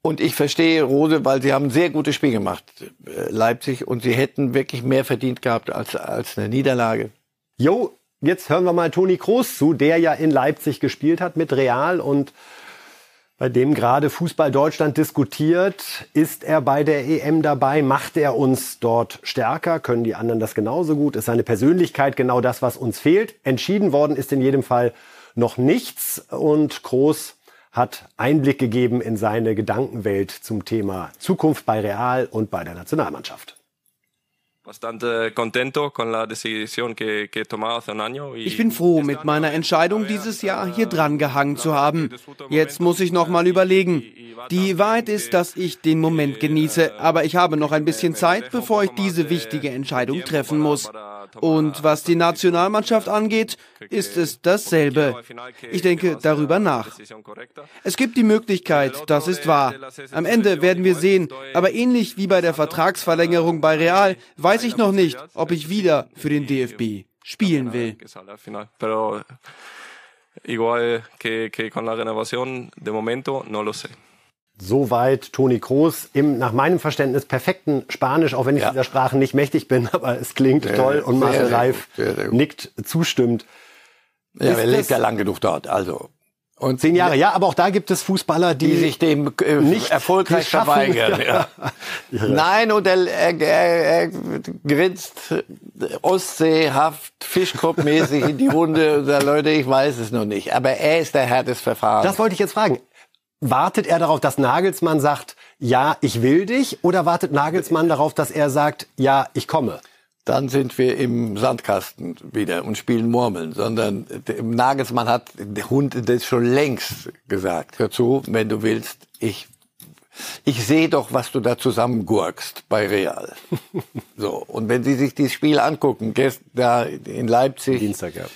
Und ich verstehe Rose, weil sie haben ein sehr gutes Spiel gemacht, äh, Leipzig, und sie hätten wirklich mehr verdient gehabt als, als eine Niederlage. Jo, jetzt hören wir mal Toni Kroos zu, der ja in Leipzig gespielt hat mit Real und bei dem gerade Fußball Deutschland diskutiert. Ist er bei der EM dabei? Macht er uns dort stärker? Können die anderen das genauso gut? Ist seine Persönlichkeit genau das, was uns fehlt? Entschieden worden ist in jedem Fall noch nichts und Kroos hat Einblick gegeben in seine Gedankenwelt zum Thema Zukunft bei Real und bei der Nationalmannschaft. Bastante contento con la decisión que, que tomado hace un año. Ich bin froh mit meiner Entscheidung, dieses Jahr hier dran gehangen zu haben. Jetzt muss ich noch mal überlegen. Die Wahrheit ist, dass ich den Moment genieße, aber ich habe noch ein bisschen Zeit, bevor ich diese wichtige Entscheidung treffen muss. Und was die Nationalmannschaft angeht, ist es dasselbe. Ich denke darüber nach. Es gibt die Möglichkeit, das ist wahr. Am Ende werden wir sehen, aber ähnlich wie bei der Vertragsverlängerung bei Real, weiß ich noch nicht, ob ich wieder für den DFB spielen will. Soweit Toni Kroos im nach meinem Verständnis perfekten Spanisch, auch wenn ich Ja. dieser Sprache nicht mächtig bin, aber es klingt Sehr, toll und Marcel Reif nickt zustimmt. Ja, Ist er lebt ja lang genug dort, also. Und Zehn Jahre, ja, aber auch da gibt es Fußballer, die, die sich dem äh, nicht erfolgreich verweigern. Ja. Nein, und er, er, er, er grinst ostseehaft, Fischkopfmäßig in die Runde und sagt, Leute, ich weiß es noch nicht. Aber er ist der Herr des Verfahrens. Das wollte ich jetzt fragen. Wartet er darauf, dass Nagelsmann sagt, ja, ich will dich? Oder wartet Nagelsmann darauf, dass er sagt, ja, ich komme? Dann sind wir im Sandkasten wieder und spielen Murmeln, sondern der Nagelsmann hat der Hund das schon längst gesagt. Hör zu, wenn du willst, ich ich sehe doch, was du da zusammengurkst bei Real. so und wenn Sie sich dieses Spiel angucken, gest- da in Leipzig, Dienstag, ja.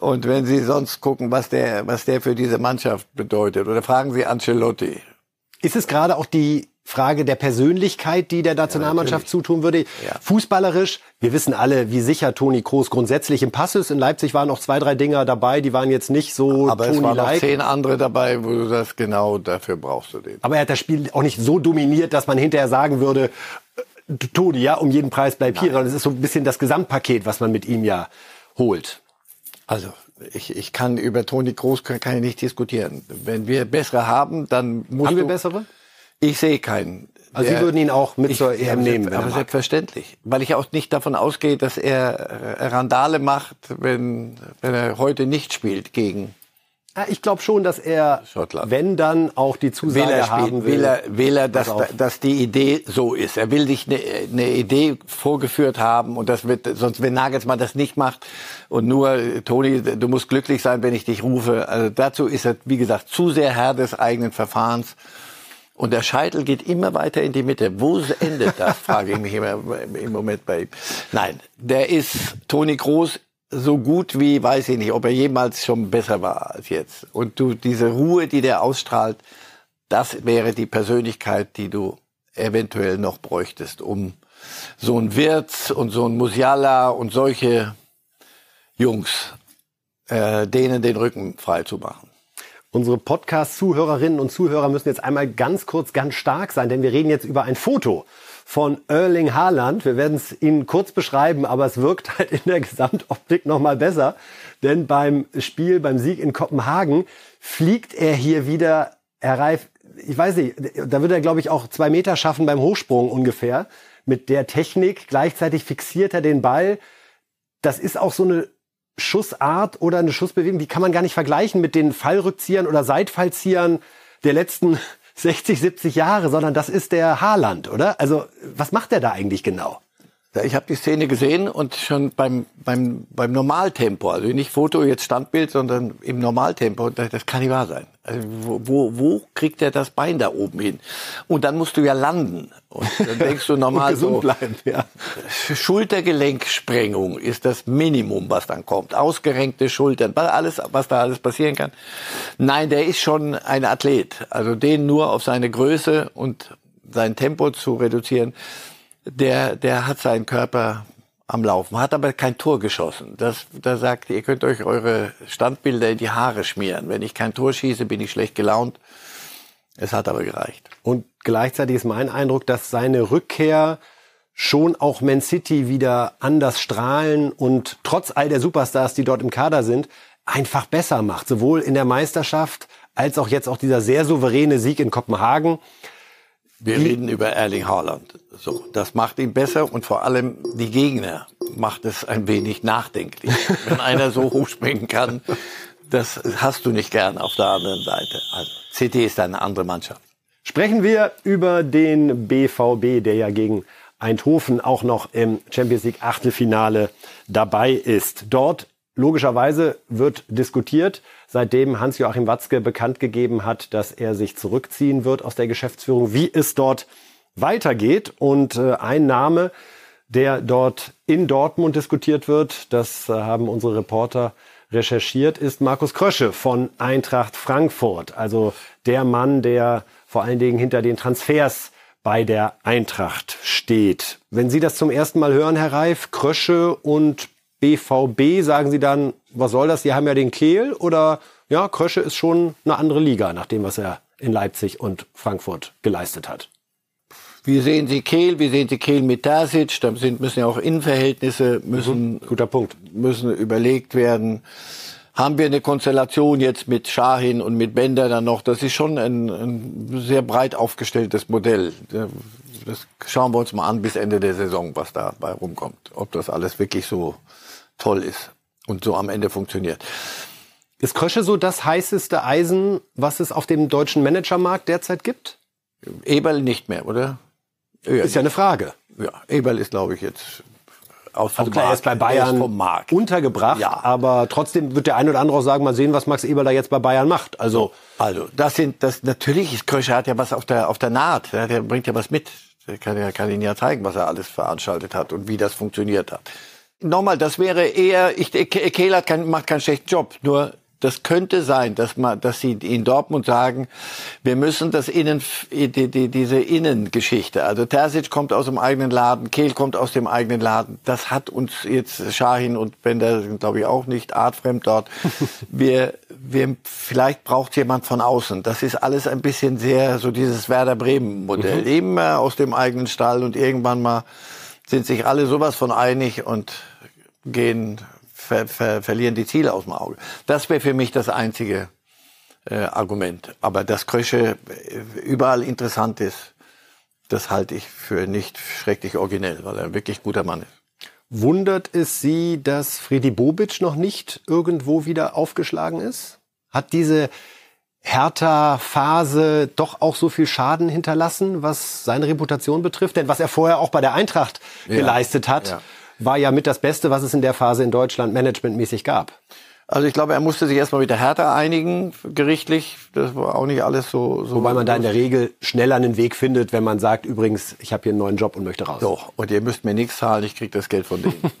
und wenn Sie sonst gucken, was der was der für diese Mannschaft bedeutet, oder fragen Sie Ancelotti. Ist es gerade auch die Frage der Persönlichkeit, die der Nationalmannschaft zutun würde? Fußballerisch, wir wissen alle, wie sicher Toni Kroos grundsätzlich im Pass ist. In Leipzig waren noch zwei, drei Dinger dabei, die waren jetzt nicht so Aber es waren noch zehn andere dabei, wo du sagst, genau dafür brauchst du den. Aber er hat das Spiel auch nicht so dominiert, dass man hinterher sagen würde, äh, Toni, ja, um jeden Preis bleib hier. Sondern es ist so ein bisschen das Gesamtpaket, was man mit ihm ja holt. Also ich, ich kann über Toni Groß kann, kann ich nicht diskutieren. Wenn wir bessere haben, dann muss Haben wir bessere? Ich sehe keinen. Also Sie würden ihn auch mit zur ja, EM nehmen, wenn aber er selbstverständlich, weil ich auch nicht davon ausgehe, dass er äh, Randale macht, wenn wenn er heute nicht spielt gegen Ja, Ich glaube schon, dass er, Schottland. wenn dann auch die Zusage will er haben spielen, will. will er, will er dass, dass die Idee so ist. Er will sich eine, eine Idee vorgeführt haben und das wird, sonst wenn Nagelsmann das nicht macht und nur, Toni, du musst glücklich sein, wenn ich dich rufe. Also dazu ist er, wie gesagt, zu sehr Herr des eigenen Verfahrens. Und der Scheitel geht immer weiter in die Mitte. Wo endet das, frage ich mich immer im Moment bei ihm. Nein, der ist Toni Groß so gut wie, weiß ich nicht, ob er jemals schon besser war als jetzt. Und du, diese Ruhe, die der ausstrahlt, das wäre die Persönlichkeit, die du eventuell noch bräuchtest, um so ein Wirtz und so ein Musiala und solche Jungs, äh, denen den Rücken frei zu machen. Unsere Podcast-Zuhörerinnen und Zuhörer müssen jetzt einmal ganz kurz ganz stark sein, denn wir reden jetzt über ein Foto von Erling Haaland. Wir werden es Ihnen kurz beschreiben, aber es wirkt halt in der Gesamtoptik noch mal besser, denn beim Spiel, beim Sieg in Kopenhagen fliegt er hier wieder, Herr Reif, ich weiß nicht, da wird er glaube ich auch zwei Meter schaffen beim Hochsprung ungefähr mit der Technik. Gleichzeitig fixiert er den Ball. Das ist auch so eine Schussart oder eine Schussbewegung, die kann man gar nicht vergleichen mit den Fallrückziehern oder Seitfallziehern der letzten 60, 70 Jahre, sondern das ist der Haaland, oder? Also, was macht er da eigentlich genau? Ich habe die Szene gesehen und schon beim, beim, beim Normaltempo, also nicht Foto, jetzt Standbild, sondern im Normaltempo, das, kann nicht wahr sein. Also wo, wo, wo kriegt er das Bein da oben hin? Und dann musst du ja landen. Und dann denkst du normal so, bleiben, ja. Schultergelenksprengung ist das Minimum, was dann kommt. Ausgerenkte Schultern, alles, was da alles passieren kann. Nein, der ist schon ein Athlet. Also den nur auf seine Größe und sein Tempo zu reduzieren, der, der hat seinen Körper am Laufen, hat aber kein Tor geschossen. Das, da sagt, ihr könnt euch eure Standbilder in die Haare schmieren. Wenn ich kein Tor schieße, bin ich schlecht gelaunt. Es hat aber gereicht. Und gleichzeitig ist mein Eindruck, dass seine Rückkehr schon auch Man City wieder anders strahlen und trotz all der Superstars, die dort im Kader sind, einfach besser macht. Sowohl in der Meisterschaft als auch jetzt auch dieser sehr souveräne Sieg in Kopenhagen. Wir reden über Erling Haaland. So, das macht ihn besser und vor allem die Gegner macht es ein wenig nachdenklich. Wenn einer so hochspringen kann, das hast du nicht gern auf der anderen Seite. Also CT ist eine andere Mannschaft. Sprechen wir über den BVB, der ja gegen Eindhoven auch noch im Champions League Achtelfinale dabei ist. Dort logischerweise wird diskutiert, seitdem Hans-Joachim Watzke bekannt gegeben hat, dass er sich zurückziehen wird aus der Geschäftsführung, wie es dort weitergeht. Und äh, ein Name, der dort in Dortmund diskutiert wird, das äh, haben unsere Reporter recherchiert, ist Markus Krösche von Eintracht Frankfurt. Also der Mann, der vor allen Dingen hinter den Transfers bei der Eintracht steht. Wenn Sie das zum ersten Mal hören, Herr Reif, Krösche und BVB, sagen Sie dann, was soll das? Sie haben ja den Kehl oder ja, Krösche ist schon eine andere Liga nach dem, was er in Leipzig und Frankfurt geleistet hat. Wie sehen Sie Kehl? Wie sehen Sie Kehl mit Terzic? Da sind, müssen ja auch Innenverhältnisse müssen, guter Punkt. müssen überlegt werden. Haben wir eine Konstellation jetzt mit Schahin und mit Bender dann noch? Das ist schon ein, ein sehr breit aufgestelltes Modell. Das schauen wir uns mal an bis Ende der Saison, was dabei rumkommt. Ob das alles wirklich so toll ist und so am Ende funktioniert. Ist Krösche so das heißeste Eisen, was es auf dem deutschen Managermarkt derzeit gibt? Eberl nicht mehr, oder? Ja, ist ja eine Frage. Ja, Eberl ist, glaube ich, jetzt aus vom also klar, er ist bei Bayern ist untergebracht, ja. aber trotzdem wird der ein oder andere auch sagen, mal sehen, was Max Eberl da jetzt bei Bayern macht. Also, also das sind, das natürlich ist Krösche hat ja was auf der auf der Naht, der bringt ja was mit. Der kann ja kann Ihnen ja zeigen, was er alles veranstaltet hat und wie das funktioniert hat. Nochmal, das wäre eher, ich, Kehl hat kein, macht keinen schlechten Job, nur das könnte sein, dass man, dass sie in Dortmund sagen, wir müssen das Innen, die, die, diese Innengeschichte. Also Terzic kommt aus dem eigenen Laden, Kehl kommt aus dem eigenen Laden. Das hat uns jetzt Schahin und Bender sind glaube ich auch nicht artfremd dort. wir, wir, vielleicht braucht jemand von außen. Das ist alles ein bisschen sehr so dieses Werder Bremen Modell. Mhm. Immer aus dem eigenen Stall und irgendwann mal sind sich alle sowas von einig und gehen ver, ver, verlieren die Ziele aus dem Auge. Das wäre für mich das einzige äh, Argument. Aber dass Krösche äh, überall interessant ist, das halte ich für nicht schrecklich originell, weil er ein wirklich guter Mann ist. Wundert es Sie, dass Fredi Bobic noch nicht irgendwo wieder aufgeschlagen ist? Hat diese Hertha-Phase doch auch so viel Schaden hinterlassen, was seine Reputation betrifft? Denn was er vorher auch bei der Eintracht ja, geleistet hat, ja war ja mit das Beste, was es in der Phase in Deutschland managementmäßig gab. Also ich glaube, er musste sich erstmal mit der Hertha einigen, gerichtlich. Das war auch nicht alles so. so Wobei man da in der Regel schneller einen Weg findet, wenn man sagt, übrigens, ich habe hier einen neuen Job und möchte raus. Doch, und ihr müsst mir nichts zahlen, ich krieg das Geld von denen.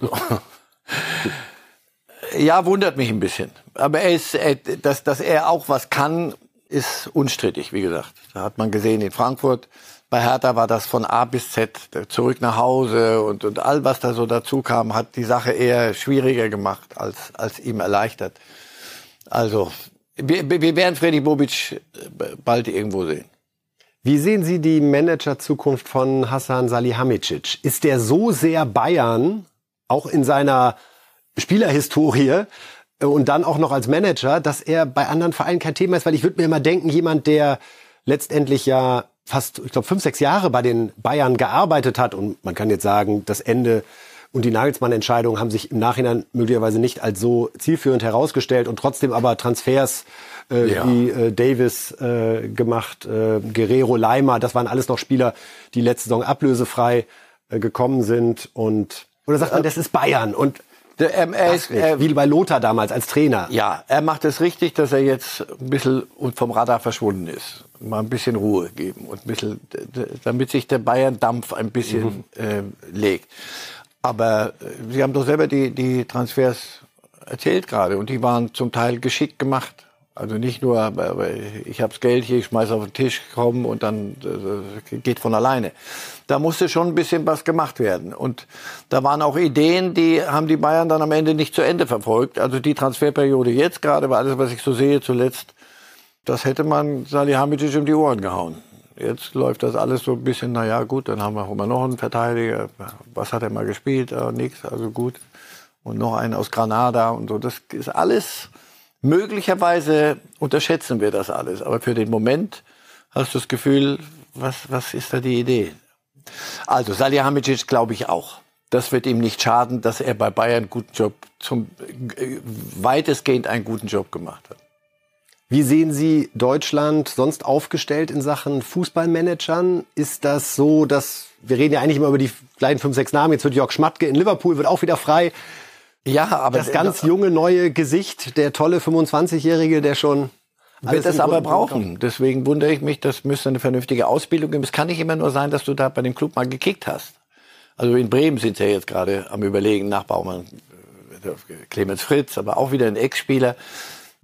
ja, wundert mich ein bisschen. Aber er ist, er, dass, dass er auch was kann, ist unstrittig, wie gesagt. Da hat man gesehen in Frankfurt. Bei Hertha war das von A bis Z, zurück nach Hause und, und all, was da so dazu kam, hat die Sache eher schwieriger gemacht, als, als ihm erleichtert. Also, wir, wir werden Freddy Bobic äh, bald irgendwo sehen. Wie sehen Sie die Managerzukunft von Hassan Salihamidzic? Ist der so sehr Bayern, auch in seiner Spielerhistorie, äh, und dann auch noch als Manager, dass er bei anderen Vereinen kein Thema ist? Weil ich würde mir immer denken, jemand, der letztendlich ja fast, ich glaube, fünf, sechs Jahre bei den Bayern gearbeitet hat. Und man kann jetzt sagen, das Ende und die Nagelsmann-Entscheidungen haben sich im Nachhinein möglicherweise nicht als so zielführend herausgestellt und trotzdem aber Transfers äh, ja. wie äh, Davis äh, gemacht, äh, Guerrero, Leimer, das waren alles noch Spieler, die letzte Saison ablösefrei äh, gekommen sind und oder sagt man, das ist Bayern und der, ähm, er ist, er, wie bei Lothar damals als Trainer. Ja, er macht es richtig, dass er jetzt ein bisschen vom Radar verschwunden ist. Mal ein bisschen Ruhe geben und ein bisschen, damit sich der Bayern-Dampf ein bisschen mhm. äh, legt. Aber äh, Sie haben doch selber die, die Transfers erzählt gerade und die waren zum Teil geschickt gemacht. Also nicht nur, ich habe das Geld hier, ich schmeiß auf den Tisch, komm und dann äh, geht von alleine. Da musste schon ein bisschen was gemacht werden. Und da waren auch Ideen, die haben die Bayern dann am Ende nicht zu Ende verfolgt. Also die Transferperiode jetzt gerade, war alles, was ich so sehe zuletzt, das hätte man Salihamidzic um die Ohren gehauen. Jetzt läuft das alles so ein bisschen, na ja, gut, dann haben wir immer noch einen Verteidiger. Was hat er mal gespielt? Ah, nix, also gut. Und noch einen aus Granada und so. Das ist alles Möglicherweise unterschätzen wir das alles, aber für den Moment hast du das Gefühl, was, was ist da die Idee? Also Salihamidzic glaube ich auch. Das wird ihm nicht schaden, dass er bei Bayern einen guten Job, zum, äh, weitestgehend einen guten Job gemacht hat. Wie sehen Sie Deutschland sonst aufgestellt in Sachen Fußballmanagern? Ist das so, dass wir reden ja eigentlich immer über die kleinen fünf, sechs Namen. Jetzt wird Jörg Schmatke in Liverpool, wird auch wieder frei. Ja, aber das ganz junge neue Gesicht, der tolle 25-Jährige, der schon wird es aber brauchen. Deswegen wundere ich mich, das müsste eine vernünftige Ausbildung geben. Es kann nicht immer nur sein, dass du da bei dem Club mal gekickt hast. Also in Bremen sind sie ja jetzt gerade am überlegen, nach Baumann, äh, Clemens Fritz, aber auch wieder ein Ex-Spieler.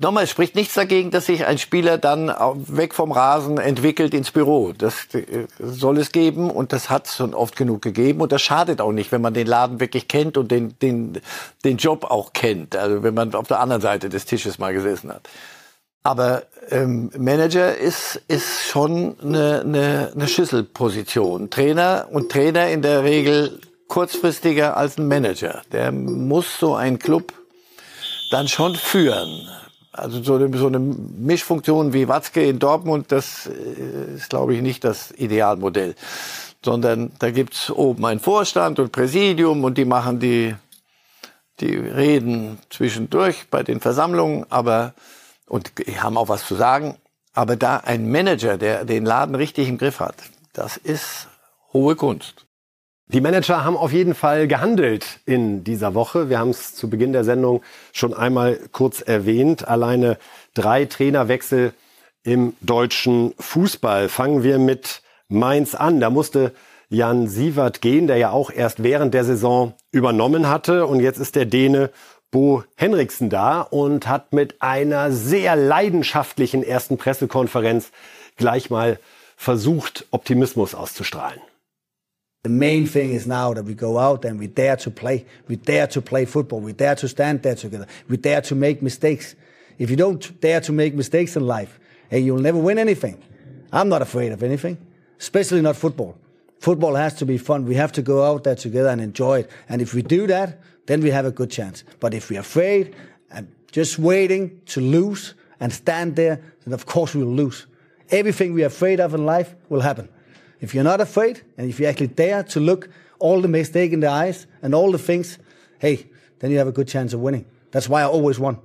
Nochmal, es spricht nichts dagegen, dass sich ein Spieler dann weg vom Rasen entwickelt ins Büro. Das äh, soll es geben und das hat es schon oft genug gegeben und das schadet auch nicht, wenn man den Laden wirklich kennt und den, den, den Job auch kennt. Also wenn man auf der anderen Seite des Tisches mal gesessen hat. Aber ähm, Manager ist, ist schon eine, eine, eine Schlüsselposition. Trainer und Trainer in der Regel kurzfristiger als ein Manager. Der muss so einen Club dann schon führen. Also so eine, so eine Mischfunktion wie Watzke in Dortmund, das äh, ist, glaube ich, nicht das Idealmodell. Sondern da gibt's oben einen Vorstand und Präsidium und die machen die, die Reden zwischendurch bei den Versammlungen, aber und haben auch was zu sagen. Aber da ein Manager, der den Laden richtig im Griff hat, das ist hohe Kunst. Die Manager haben auf jeden Fall gehandelt in dieser Woche. Wir haben es zu Beginn der Sendung schon einmal kurz erwähnt. Alleine drei Trainerwechsel im deutschen Fußball. Fangen wir mit Mainz an. Da musste Jan Sievert gehen, der ja auch erst während der Saison übernommen hatte. Und jetzt ist der Däne Bo Henriksen da und hat mit einer sehr leidenschaftlichen ersten Pressekonferenz gleich mal versucht, Optimismus auszustrahlen. The main thing is now that we go out and we dare to play. We dare to play football. We dare to stand there together. We dare to make mistakes. If you don't dare to make mistakes in life, hey, you'll never win anything. I'm not afraid of anything, especially not football. Football has to be fun. We have to go out there together and enjoy it. And if we do that, then we have a good chance. But if we're afraid and just waiting to lose and stand there, then of course we will lose. Everything we're afraid of in life will happen. If you're not afraid and if you actually dare to look all the mistake in the eyes and all the things, hey, then you have a good chance of winning. That's why I always won.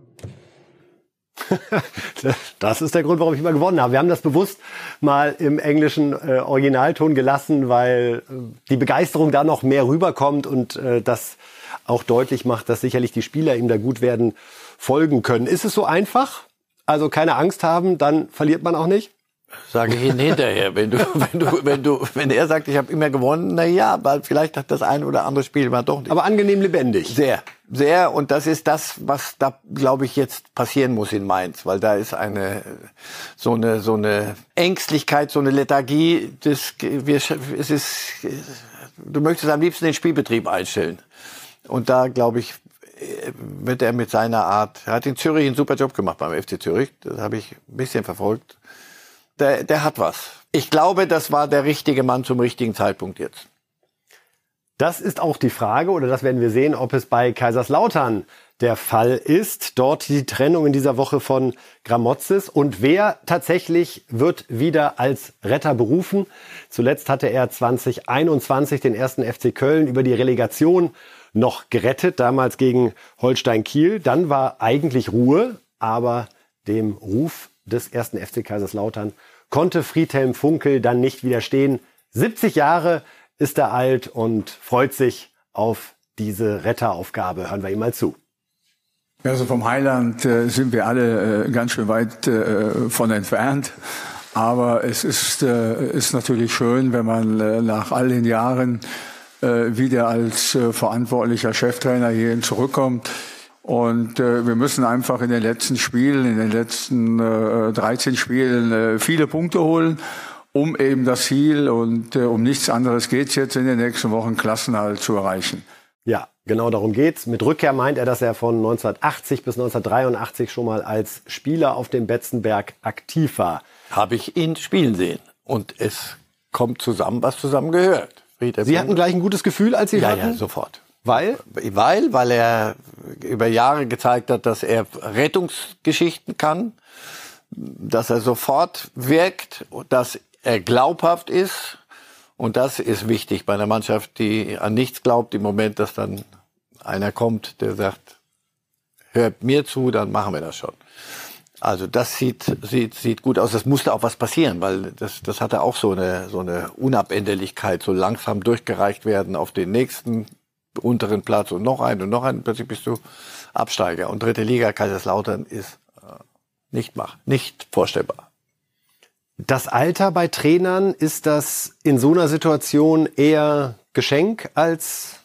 das ist der Grund, warum ich immer gewonnen habe. Wir haben das bewusst mal im englischen äh, Originalton gelassen, weil äh, die Begeisterung da noch mehr rüberkommt und äh, das auch deutlich macht, dass sicherlich die Spieler ihm da gut werden folgen können. Ist es so einfach? Also keine Angst haben, dann verliert man auch nicht? Sage ich Ihnen hinterher. Wenn du, wenn du, wenn du, wenn er sagt, ich habe immer gewonnen, na ja, weil vielleicht hat das eine oder andere Spiel mal doch nicht. Aber angenehm lebendig. Sehr, sehr. Und das ist das, was da, glaube ich, jetzt passieren muss in Mainz, weil da ist eine so eine so eine Ängstlichkeit, so eine Lethargie. Das, wir, es ist, du möchtest am liebsten den Spielbetrieb einstellen. Und da, glaube ich, wird er mit seiner Art, er hat in Zürich einen super Job gemacht beim FC Zürich, das habe ich ein bisschen verfolgt der, der hat was. Ich glaube, das war der richtige Mann zum richtigen Zeitpunkt jetzt. Das ist auch die Frage, oder das werden wir sehen, ob es bei Kaiserslautern der Fall ist. Dort die Trennung in dieser Woche von Gramozis. Und wer tatsächlich wird wieder als Retter berufen? Zuletzt hatte er 2021 den ersten FC Köln über die Relegation noch gerettet, damals gegen Holstein Kiel. Dann war eigentlich Ruhe, aber dem Ruf des ersten FC Kaiserslautern konnte Friedhelm Funkel dann nicht widerstehen. 70 Jahre ist er alt und freut sich auf diese Retteraufgabe. Hören wir ihm mal zu. Also vom Heiland äh, sind wir alle äh, ganz schön weit äh, von entfernt. Aber es ist, äh, ist natürlich schön, wenn man äh, nach all den Jahren äh, wieder als verantwortlicher Cheftrainer hierhin zurückkommt. Und äh, wir müssen einfach in den letzten Spielen, in den letzten äh, 13 Spielen äh, viele Punkte holen, um eben das Ziel und äh, um nichts anderes geht's jetzt in den nächsten Wochen Klassenhalt zu erreichen. Ja, genau darum geht's. Mit Rückkehr meint er, dass er von 1980 bis 1983 schon mal als Spieler auf dem Betzenberg aktiv war. Habe ich ihn spielen sehen. Und es kommt zusammen, was zusammen gehört. Sie hatten gleich ein gutes Gefühl, als Sie ja, hatten? Ja, sofort. Weil? Weil, weil er über Jahre gezeigt hat, dass er Rettungsgeschichten kann, dass er sofort wirkt, dass er glaubhaft ist. Und das ist wichtig bei einer Mannschaft, die an nichts glaubt, im Moment, dass dann einer kommt, der sagt, hört mir zu, dann machen wir das schon. Also das sieht, sieht, sieht gut aus. Das musste auch was passieren, weil das, das hatte auch so eine, so eine Unabänderlichkeit, so langsam durchgereicht werden auf den nächsten unteren Platz und noch einen und noch einen. Plötzlich bist du Absteiger. Und dritte Liga Kaiserslautern ist äh, nicht mach, nicht vorstellbar. Das Alter bei Trainern, ist das in so einer Situation eher Geschenk als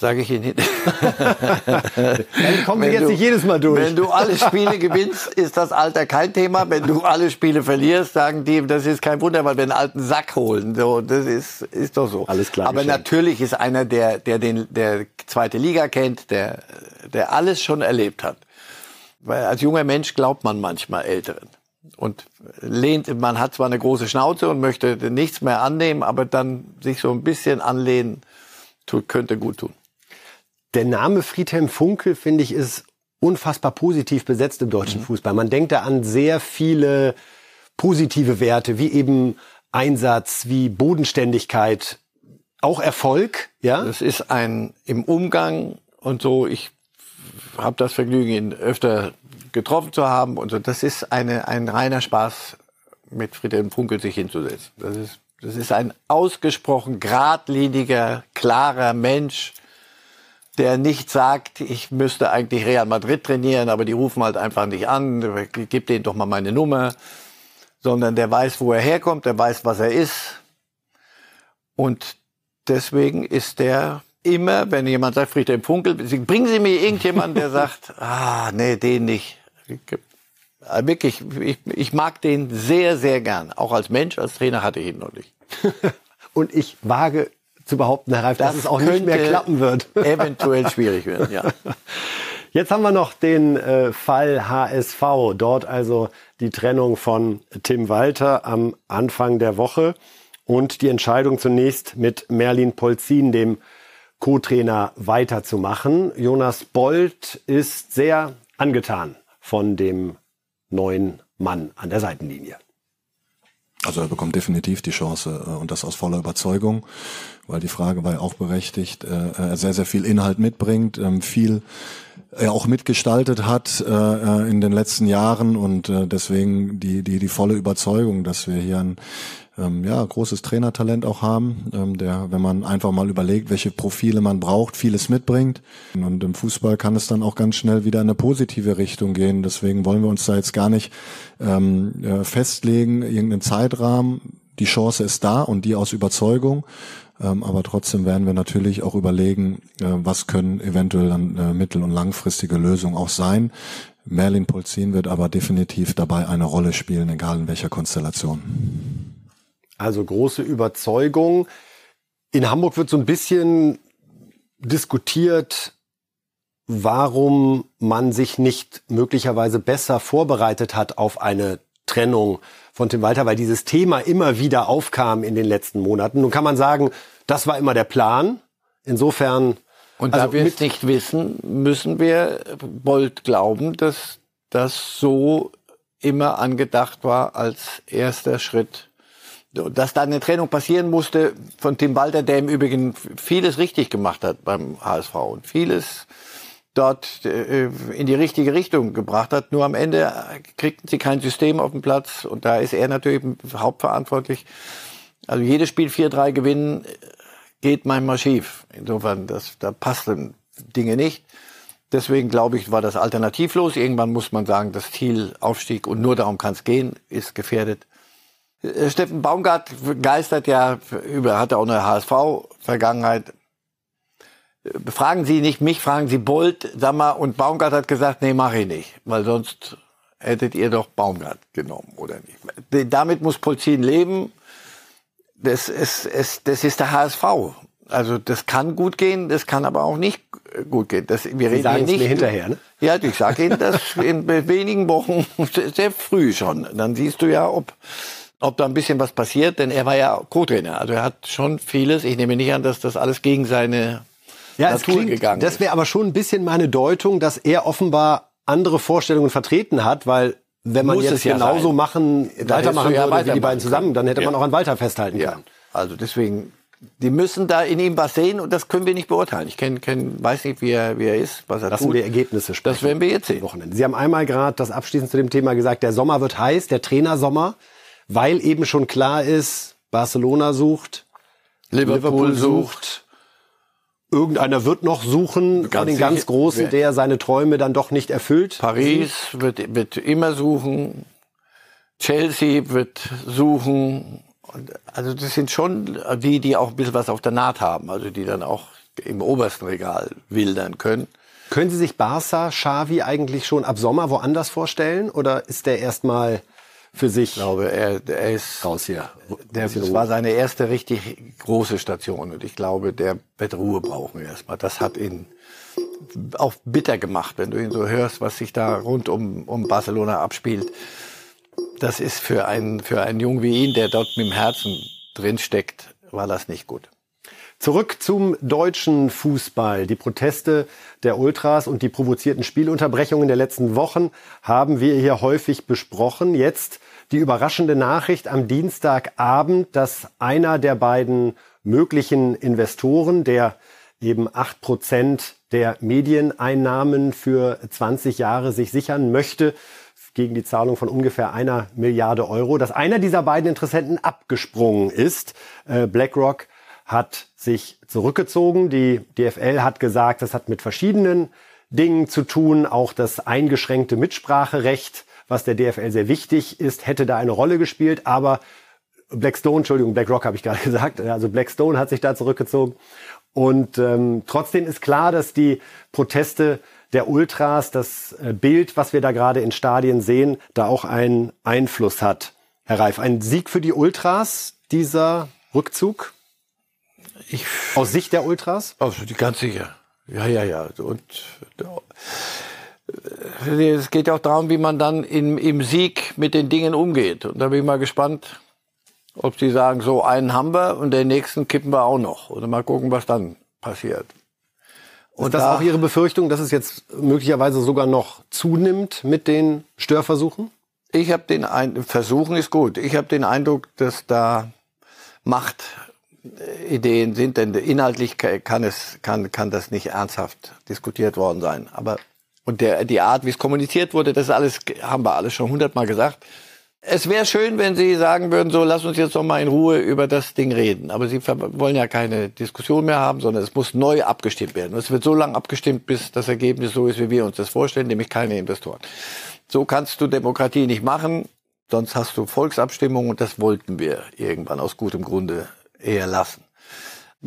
Sage ich Ihnen hin. Dann kommen Sie jetzt du, nicht jedes Mal durch. Wenn du alle Spiele gewinnst, ist das Alter kein Thema. Wenn du alle Spiele verlierst, sagen die, das ist kein Wunder, weil wir einen alten Sack holen. So, das ist, ist doch so. Alles klar. Aber natürlich ist einer, der, der den, der zweite Liga kennt, der, der alles schon erlebt hat. Weil als junger Mensch glaubt man manchmal Älteren. Und lehnt, man hat zwar eine große Schnauze und möchte nichts mehr annehmen, aber dann sich so ein bisschen anlehnen, tut, könnte gut tun. Der Name Friedhelm Funkel, finde ich, ist unfassbar positiv besetzt im deutschen Fußball. Man denkt da an sehr viele positive Werte, wie eben Einsatz, wie Bodenständigkeit, auch Erfolg, ja? Das ist ein im Umgang und so. Ich habe das Vergnügen, ihn öfter getroffen zu haben und so. Das ist eine, ein reiner Spaß, mit Friedhelm Funkel sich hinzusetzen. Das ist, das ist ein ausgesprochen geradliniger, klarer Mensch, der nicht sagt, ich müsste eigentlich Real Madrid trainieren, aber die rufen halt einfach nicht an, gib denen doch mal meine Nummer, sondern der weiß, wo er herkommt, der weiß, was er ist. Und deswegen ist der immer, wenn jemand sagt, Friedhelm Funkel, bringen Sie mir irgendjemanden, der sagt, ah, nee, den nicht. Wirklich, ich, ich mag den sehr, sehr gern. Auch als Mensch, als Trainer hatte ich ihn noch nicht. Und ich wage zu behaupten, Herr Reif, dass es auch nicht mehr klappen wird. Eventuell schwierig werden, ja. Jetzt haben wir noch den äh, Fall HSV. Dort also die Trennung von Tim Walter am Anfang der Woche und die Entscheidung zunächst mit Merlin Polzin, dem Co-Trainer, weiterzumachen. Jonas Bold ist sehr angetan von dem neuen Mann an der Seitenlinie. Also er bekommt definitiv die Chance äh, und das aus voller Überzeugung, weil die Frage war ja auch berechtigt, äh, er sehr, sehr viel Inhalt mitbringt, ähm, viel er auch mitgestaltet hat äh, äh, in den letzten Jahren und äh, deswegen die, die, die volle Überzeugung, dass wir hier ein ähm, ja, großes Trainertalent auch haben, ähm, der, wenn man einfach mal überlegt, welche Profile man braucht, vieles mitbringt. Und im Fußball kann es dann auch ganz schnell wieder in eine positive Richtung gehen. Deswegen wollen wir uns da jetzt gar nicht ähm, äh, festlegen, irgendeinen Zeitrahmen. Die Chance ist da und die aus Überzeugung. Ähm, aber trotzdem werden wir natürlich auch überlegen, äh, was können eventuell dann äh, mittel- und langfristige Lösungen auch sein. Merlin Polzin wird aber definitiv dabei eine Rolle spielen, egal in welcher Konstellation. Also große Überzeugung. In Hamburg wird so ein bisschen diskutiert, warum man sich nicht möglicherweise besser vorbereitet hat auf eine Trennung von Tim Walter, weil dieses Thema immer wieder aufkam in den letzten Monaten. Nun kann man sagen, das war immer der Plan. Insofern. Und da wir es nicht wissen, müssen wir Bold glauben, dass das so immer angedacht war als erster Schritt. Dass da eine Trennung passieren musste von Tim Walter, der im Übrigen vieles richtig gemacht hat beim HSV und vieles dort äh, in die richtige Richtung gebracht hat. Nur am Ende kriegten sie kein System auf den Platz und da ist er natürlich hauptverantwortlich. Also jedes Spiel 4-3 gewinnen geht manchmal schief. Insofern, das, da passen Dinge nicht. Deswegen glaube ich, war das alternativlos. Irgendwann muss man sagen, das Ziel Aufstieg und nur darum kann es gehen, ist gefährdet. Äh, Steffen Baumgart geistert ja über, hat auch eine HSV-Vergangenheit. Fragen Sie nicht mich, fragen Sie Bolt, sag mal, und Baumgart hat gesagt, nee, mache ich nicht, weil sonst hättet ihr doch Baumgart genommen, oder nicht? Damit muss Polzin leben. Das ist, ist, das ist der HSV. Also das kann gut gehen, das kann aber auch nicht gut gehen. Das, wir Sie reden sagen nicht mir hinterher, ne? Ja, ich sage Ihnen das in wenigen Wochen, sehr früh schon. Dann siehst du ja, ob, ob da ein bisschen was passiert, denn er war ja Co-Trainer. Also er hat schon vieles. Ich nehme nicht an, dass das alles gegen seine Ja, es Natur klingt, gegangen das wäre aber schon ein bisschen meine Deutung, dass er offenbar andere Vorstellungen vertreten hat, weil wenn man Muss jetzt ja genauso sein. machen, weitermachen ja würde wie die beiden zusammen, dann hätte man Ja. auch an Walter festhalten Ja, können. also deswegen, die müssen da in ihm was sehen und das können wir nicht beurteilen. Ich kenn, kenn, weiß nicht, wie er, wie er ist, was er Lassen tut. wir Ergebnisse sprechen. Das werden wir jetzt sehen. Wochenende. Sie haben einmal gerade das abschließend zu dem Thema gesagt, der Sommer wird heiß, der Trainersommer, weil eben schon klar ist, Barcelona sucht, Liverpool sucht, irgendeiner wird noch suchen, von den ganz sicher. Großen, der seine Träume dann doch nicht erfüllt. Paris wird, wird immer suchen, Chelsea wird suchen. Also das sind schon die, die auch ein bisschen was auf der Naht haben, also die dann auch im obersten Regal wildern können. Können Sie sich Barca, Xavi eigentlich schon ab Sommer woanders vorstellen oder ist der erstmal für sich? Ich glaube, er, er ist raus hier. Der, das war seine erste richtig große Station und ich glaube, der wird Ruhe brauchen erstmal. Das hat ihn auch bitter gemacht, wenn du ihn so hörst, was sich da rund um, um Barcelona abspielt. Das ist für einen, für einen Jungen wie ihn, der dort mit dem Herzen drin steckt, war das nicht gut. Zurück zum deutschen Fußball. Die Proteste der Ultras und die provozierten Spielunterbrechungen der letzten Wochen haben wir hier häufig besprochen. Jetzt die überraschende Nachricht am Dienstagabend, dass einer der beiden möglichen Investoren, der eben acht Prozent der Medieneinnahmen für 20 Jahre sich sichern möchte, gegen die Zahlung von ungefähr einer Milliarde Euro, dass einer dieser beiden Interessenten abgesprungen ist. Äh, BlackRock hat sich zurückgezogen. Die DFL hat gesagt, das hat mit verschiedenen Dingen zu tun. Auch das eingeschränkte Mitspracherecht, was der DFL sehr wichtig ist, hätte da eine Rolle gespielt. Aber Blackstone, Entschuldigung, BlackRock habe ich gerade gesagt, also Blackstone hat sich da zurückgezogen. Und ähm, trotzdem ist klar, dass die Proteste der Ultras, das äh, Bild, was wir da gerade in Stadien sehen, da auch einen Einfluss hat. Herr Reif, ein Sieg für die Ultras, dieser Rückzug? Ich, Aus Sicht der Ultras? Also ganz sicher. Ja, ja, ja. Und äh, es geht ja auch darum, wie man dann im, im Sieg mit den Dingen umgeht. Und da bin ich mal gespannt, ob sie sagen, so einen haben wir und den nächsten kippen wir auch noch. Oder mal gucken, was dann passiert. Und das da- auch Ihre Befürchtung, dass es jetzt möglicherweise sogar noch zunimmt mit den Störversuchen? Ich habe den Eindruck, Versuchen ist gut. Ich habe den Eindruck, dass da Machtideen sind, denn inhaltlich kann es kann kann das nicht ernsthaft diskutiert worden sein. Aber und der die Art, wie es kommuniziert wurde, das alles haben wir alles schon hundertmal gesagt. Es wäre schön, wenn Sie sagen würden, so lass uns jetzt noch mal in Ruhe über das Ding reden. Aber Sie wollen ja keine Diskussion mehr haben, sondern es muss neu abgestimmt werden. Und es wird so lange abgestimmt, bis das Ergebnis so ist, wie wir uns das vorstellen, nämlich keine Investoren. So kannst du Demokratie nicht machen, sonst hast du Volksabstimmung und das wollten wir irgendwann aus gutem Grunde eher lassen.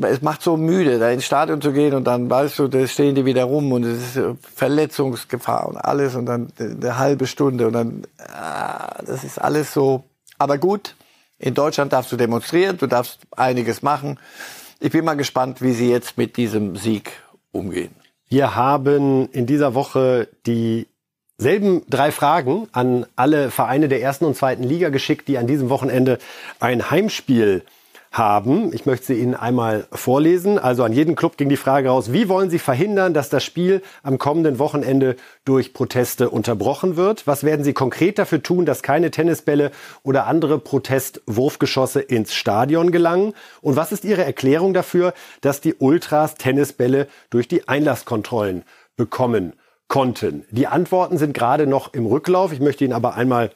Es macht so müde, da ins Stadion zu gehen und dann weißt du, da stehen die wieder rum und es ist äh, Verletzungsgefahr und alles und dann eine halbe Stunde und dann, ah, das ist alles so. Aber gut, in Deutschland darfst du demonstrieren, du darfst einiges machen. Ich bin mal gespannt, wie sie jetzt mit diesem Sieg umgehen. Wir haben in dieser Woche dieselben drei Fragen an alle Vereine der ersten und zweiten Liga geschickt, die an diesem Wochenende ein Heimspiel haben. Ich möchte sie Ihnen einmal vorlesen. Also an jeden Club ging die Frage raus, wie wollen Sie verhindern, dass das Spiel am kommenden Wochenende durch Proteste unterbrochen wird? Was werden Sie konkret dafür tun, dass keine Tennisbälle oder andere Protestwurfgeschosse ins Stadion gelangen? Und was ist Ihre Erklärung dafür, dass die Ultras Tennisbälle durch die Einlasskontrollen bekommen konnten? Die Antworten sind gerade noch im Rücklauf. Ich möchte Ihnen aber einmal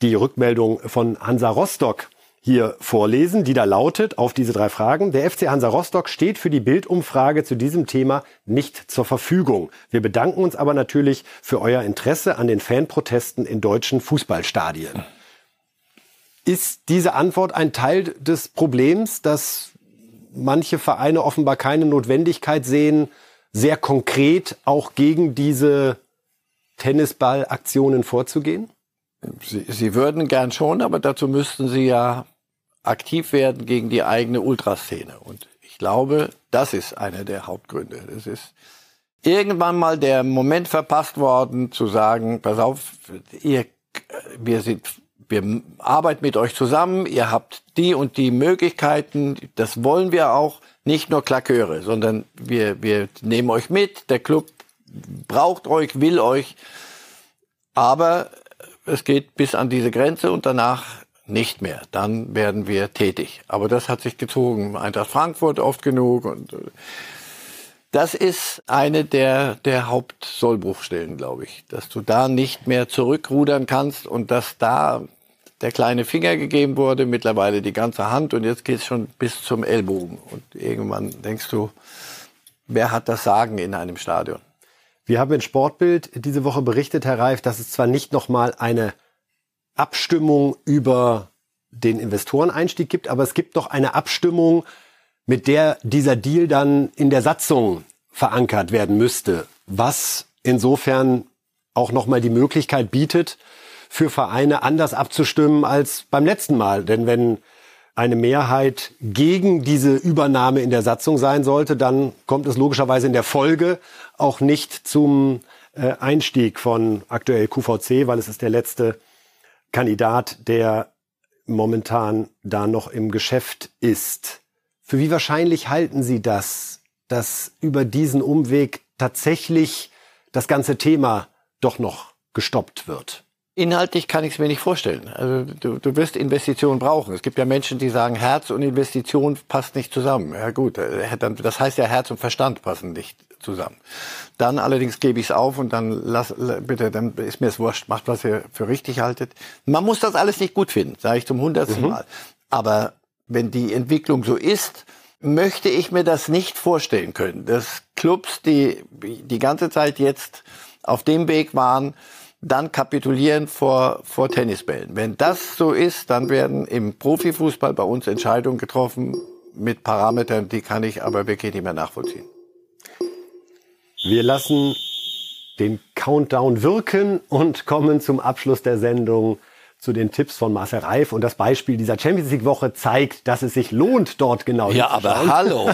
die Rückmeldung von Hansa Rostock hier vorlesen, die da lautet auf diese drei Fragen. Der FC Hansa Rostock steht für die Bildumfrage zu diesem Thema nicht zur Verfügung. Wir bedanken uns aber natürlich für euer Interesse an den Fanprotesten in deutschen Fußballstadien. Ist diese Antwort ein Teil des Problems, dass manche Vereine offenbar keine Notwendigkeit sehen, sehr konkret auch gegen diese Tennisballaktionen vorzugehen? Sie, Sie würden gern schon, aber dazu müssten Sie ja aktiv werden gegen die eigene Ultraszene. Und ich glaube, das ist einer der Hauptgründe. Es ist irgendwann mal der Moment verpasst worden, zu sagen, pass auf, ihr, wir sind, wir arbeiten mit euch zusammen, ihr habt die und die Möglichkeiten, das wollen wir auch, nicht nur Klaköre, sondern wir, wir nehmen euch mit, der Club braucht euch, will euch, aber es geht bis an diese Grenze und danach nicht mehr. Dann werden wir tätig. Aber das hat sich gezogen. Eintracht Frankfurt oft genug und äh, das ist eine der, der Hauptsollbruchstellen, glaube ich, dass du da nicht mehr zurückrudern kannst und dass da der kleine Finger gegeben wurde, mittlerweile die ganze Hand und jetzt geht es schon bis zum Ellbogen. Und irgendwann denkst du, wer hat das Sagen in einem Stadion? Wir haben in Sportbild diese Woche berichtet, Herr Reif, dass es zwar nicht nochmal eine Abstimmung über den Investoreneinstieg gibt, aber es gibt doch eine Abstimmung, mit der dieser Deal dann in der Satzung verankert werden müsste, was insofern auch nochmal die Möglichkeit bietet, für Vereine anders abzustimmen als beim letzten Mal. Denn wenn eine Mehrheit gegen diese Übernahme in der Satzung sein sollte, dann kommt es logischerweise in der Folge auch nicht zum äh, Einstieg von aktuell QVC, weil es ist der letzte Kandidat, der momentan da noch im Geschäft ist. Für wie wahrscheinlich halten Sie das, dass über diesen Umweg tatsächlich das ganze Thema doch noch gestoppt wird? Inhaltlich kann ich es mir nicht vorstellen. Also du, du wirst Investitionen brauchen. Es gibt ja Menschen, die sagen, Herz und Investition passt nicht zusammen. Ja gut, äh, das heißt ja, Herz und Verstand passen nicht zusammen. Dann allerdings gebe ich es auf und dann lass bitte, dann ist mir es wurscht, macht was ihr für richtig haltet. Man muss das alles nicht gut finden, sage ich zum hundertsten mhm. Mal. Aber wenn die Entwicklung so ist, möchte ich mir das nicht vorstellen können, dass Clubs, die die ganze Zeit jetzt auf dem Weg waren, dann kapitulieren vor, vor Tennisbällen. Wenn das so ist, dann werden im Profifußball bei uns Entscheidungen getroffen mit Parametern, die kann ich aber wirklich nicht mehr nachvollziehen. Wir lassen den Countdown wirken und kommen zum Abschluss der Sendung zu den Tipps von Marcel Reif. Und das Beispiel dieser Champions League Woche zeigt, dass es sich lohnt, dort genau Ja, aber hallo.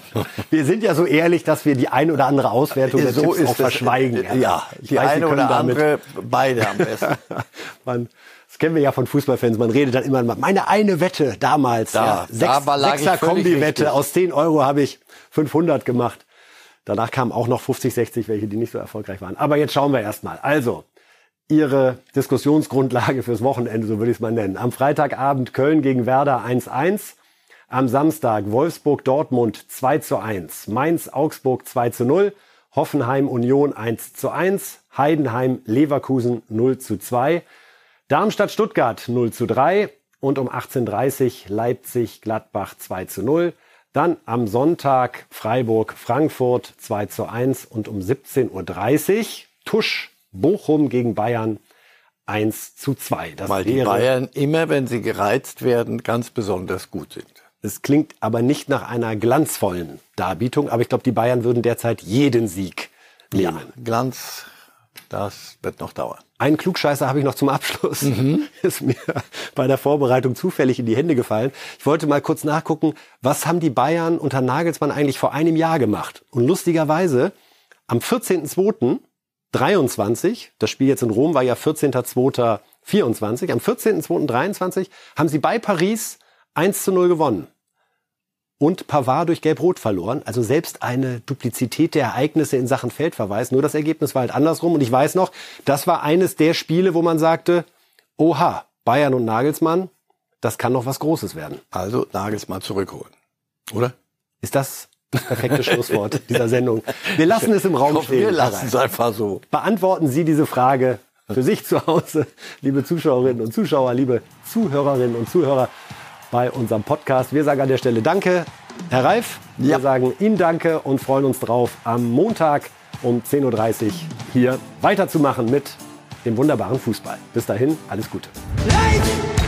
wir sind ja so ehrlich, dass wir die ein oder andere Auswertung der so Tipps auch verschweigen. Ja, die weiß, eine oder andere, beide am besten. Man, das kennen wir ja von Fußballfans. Man redet dann immer, meine eine Wette damals. Da, ja, Sechs, da Sechser Kombi-Wette. Aus 10 Euro habe ich 500 gemacht. Danach kamen auch noch 50, 60, welche, die nicht so erfolgreich waren. Aber jetzt schauen wir erstmal. Also, Ihre Diskussionsgrundlage fürs Wochenende, so würde ich es mal nennen. Am Freitagabend Köln gegen Werder 1-1. Am Samstag Wolfsburg-Dortmund 2 zu 1. Mainz-Augsburg 2 zu 0. Hoffenheim-Union 1 zu 1. Heidenheim-Leverkusen 0 zu 2. Darmstadt-Stuttgart 0 zu 3. Und um 18.30 Uhr Leipzig-Gladbach 2 zu 0. Dann am Sonntag Freiburg-Frankfurt 2 zu 1 und um 17.30 Uhr Tusch Bochum gegen Bayern 1 zu 2. Das Weil die Bayern immer, wenn sie gereizt werden, ganz besonders gut sind. Es klingt aber nicht nach einer glanzvollen Darbietung, aber ich glaube, die Bayern würden derzeit jeden Sieg nehmen. Ja, Glanz, das wird noch dauern. Einen Klugscheißer habe ich noch zum Abschluss. Mhm. Ist mir bei der Vorbereitung zufällig in die Hände gefallen. Ich wollte mal kurz nachgucken, was haben die Bayern unter Nagelsmann eigentlich vor einem Jahr gemacht? Und lustigerweise, am 14.02.23, das Spiel jetzt in Rom war ja 14.02.24, am 14.02.23 haben sie bei Paris 1 zu 0 gewonnen und Pavard durch Gelb-Rot verloren. Also selbst eine Duplizität der Ereignisse in Sachen Feldverweis. Nur das Ergebnis war halt andersrum. Und ich weiß noch, das war eines der Spiele, wo man sagte, oha, Bayern und Nagelsmann, das kann noch was Großes werden. Also Nagelsmann zurückholen, oder? Ist das das perfekte Schlusswort dieser Sendung? Wir lassen es im Raum stehen. Wir lassen es einfach so. Beantworten Sie diese Frage für sich zu Hause, liebe Zuschauerinnen und Zuschauer, liebe Zuhörerinnen und Zuhörer. Bei unserem Podcast. Wir sagen an der Stelle Danke, Herr Reif. Wir sagen Ihnen Danke und freuen uns drauf, am Montag um 10.30 Uhr hier weiterzumachen mit dem wunderbaren Fußball. Bis dahin, alles Gute. Light!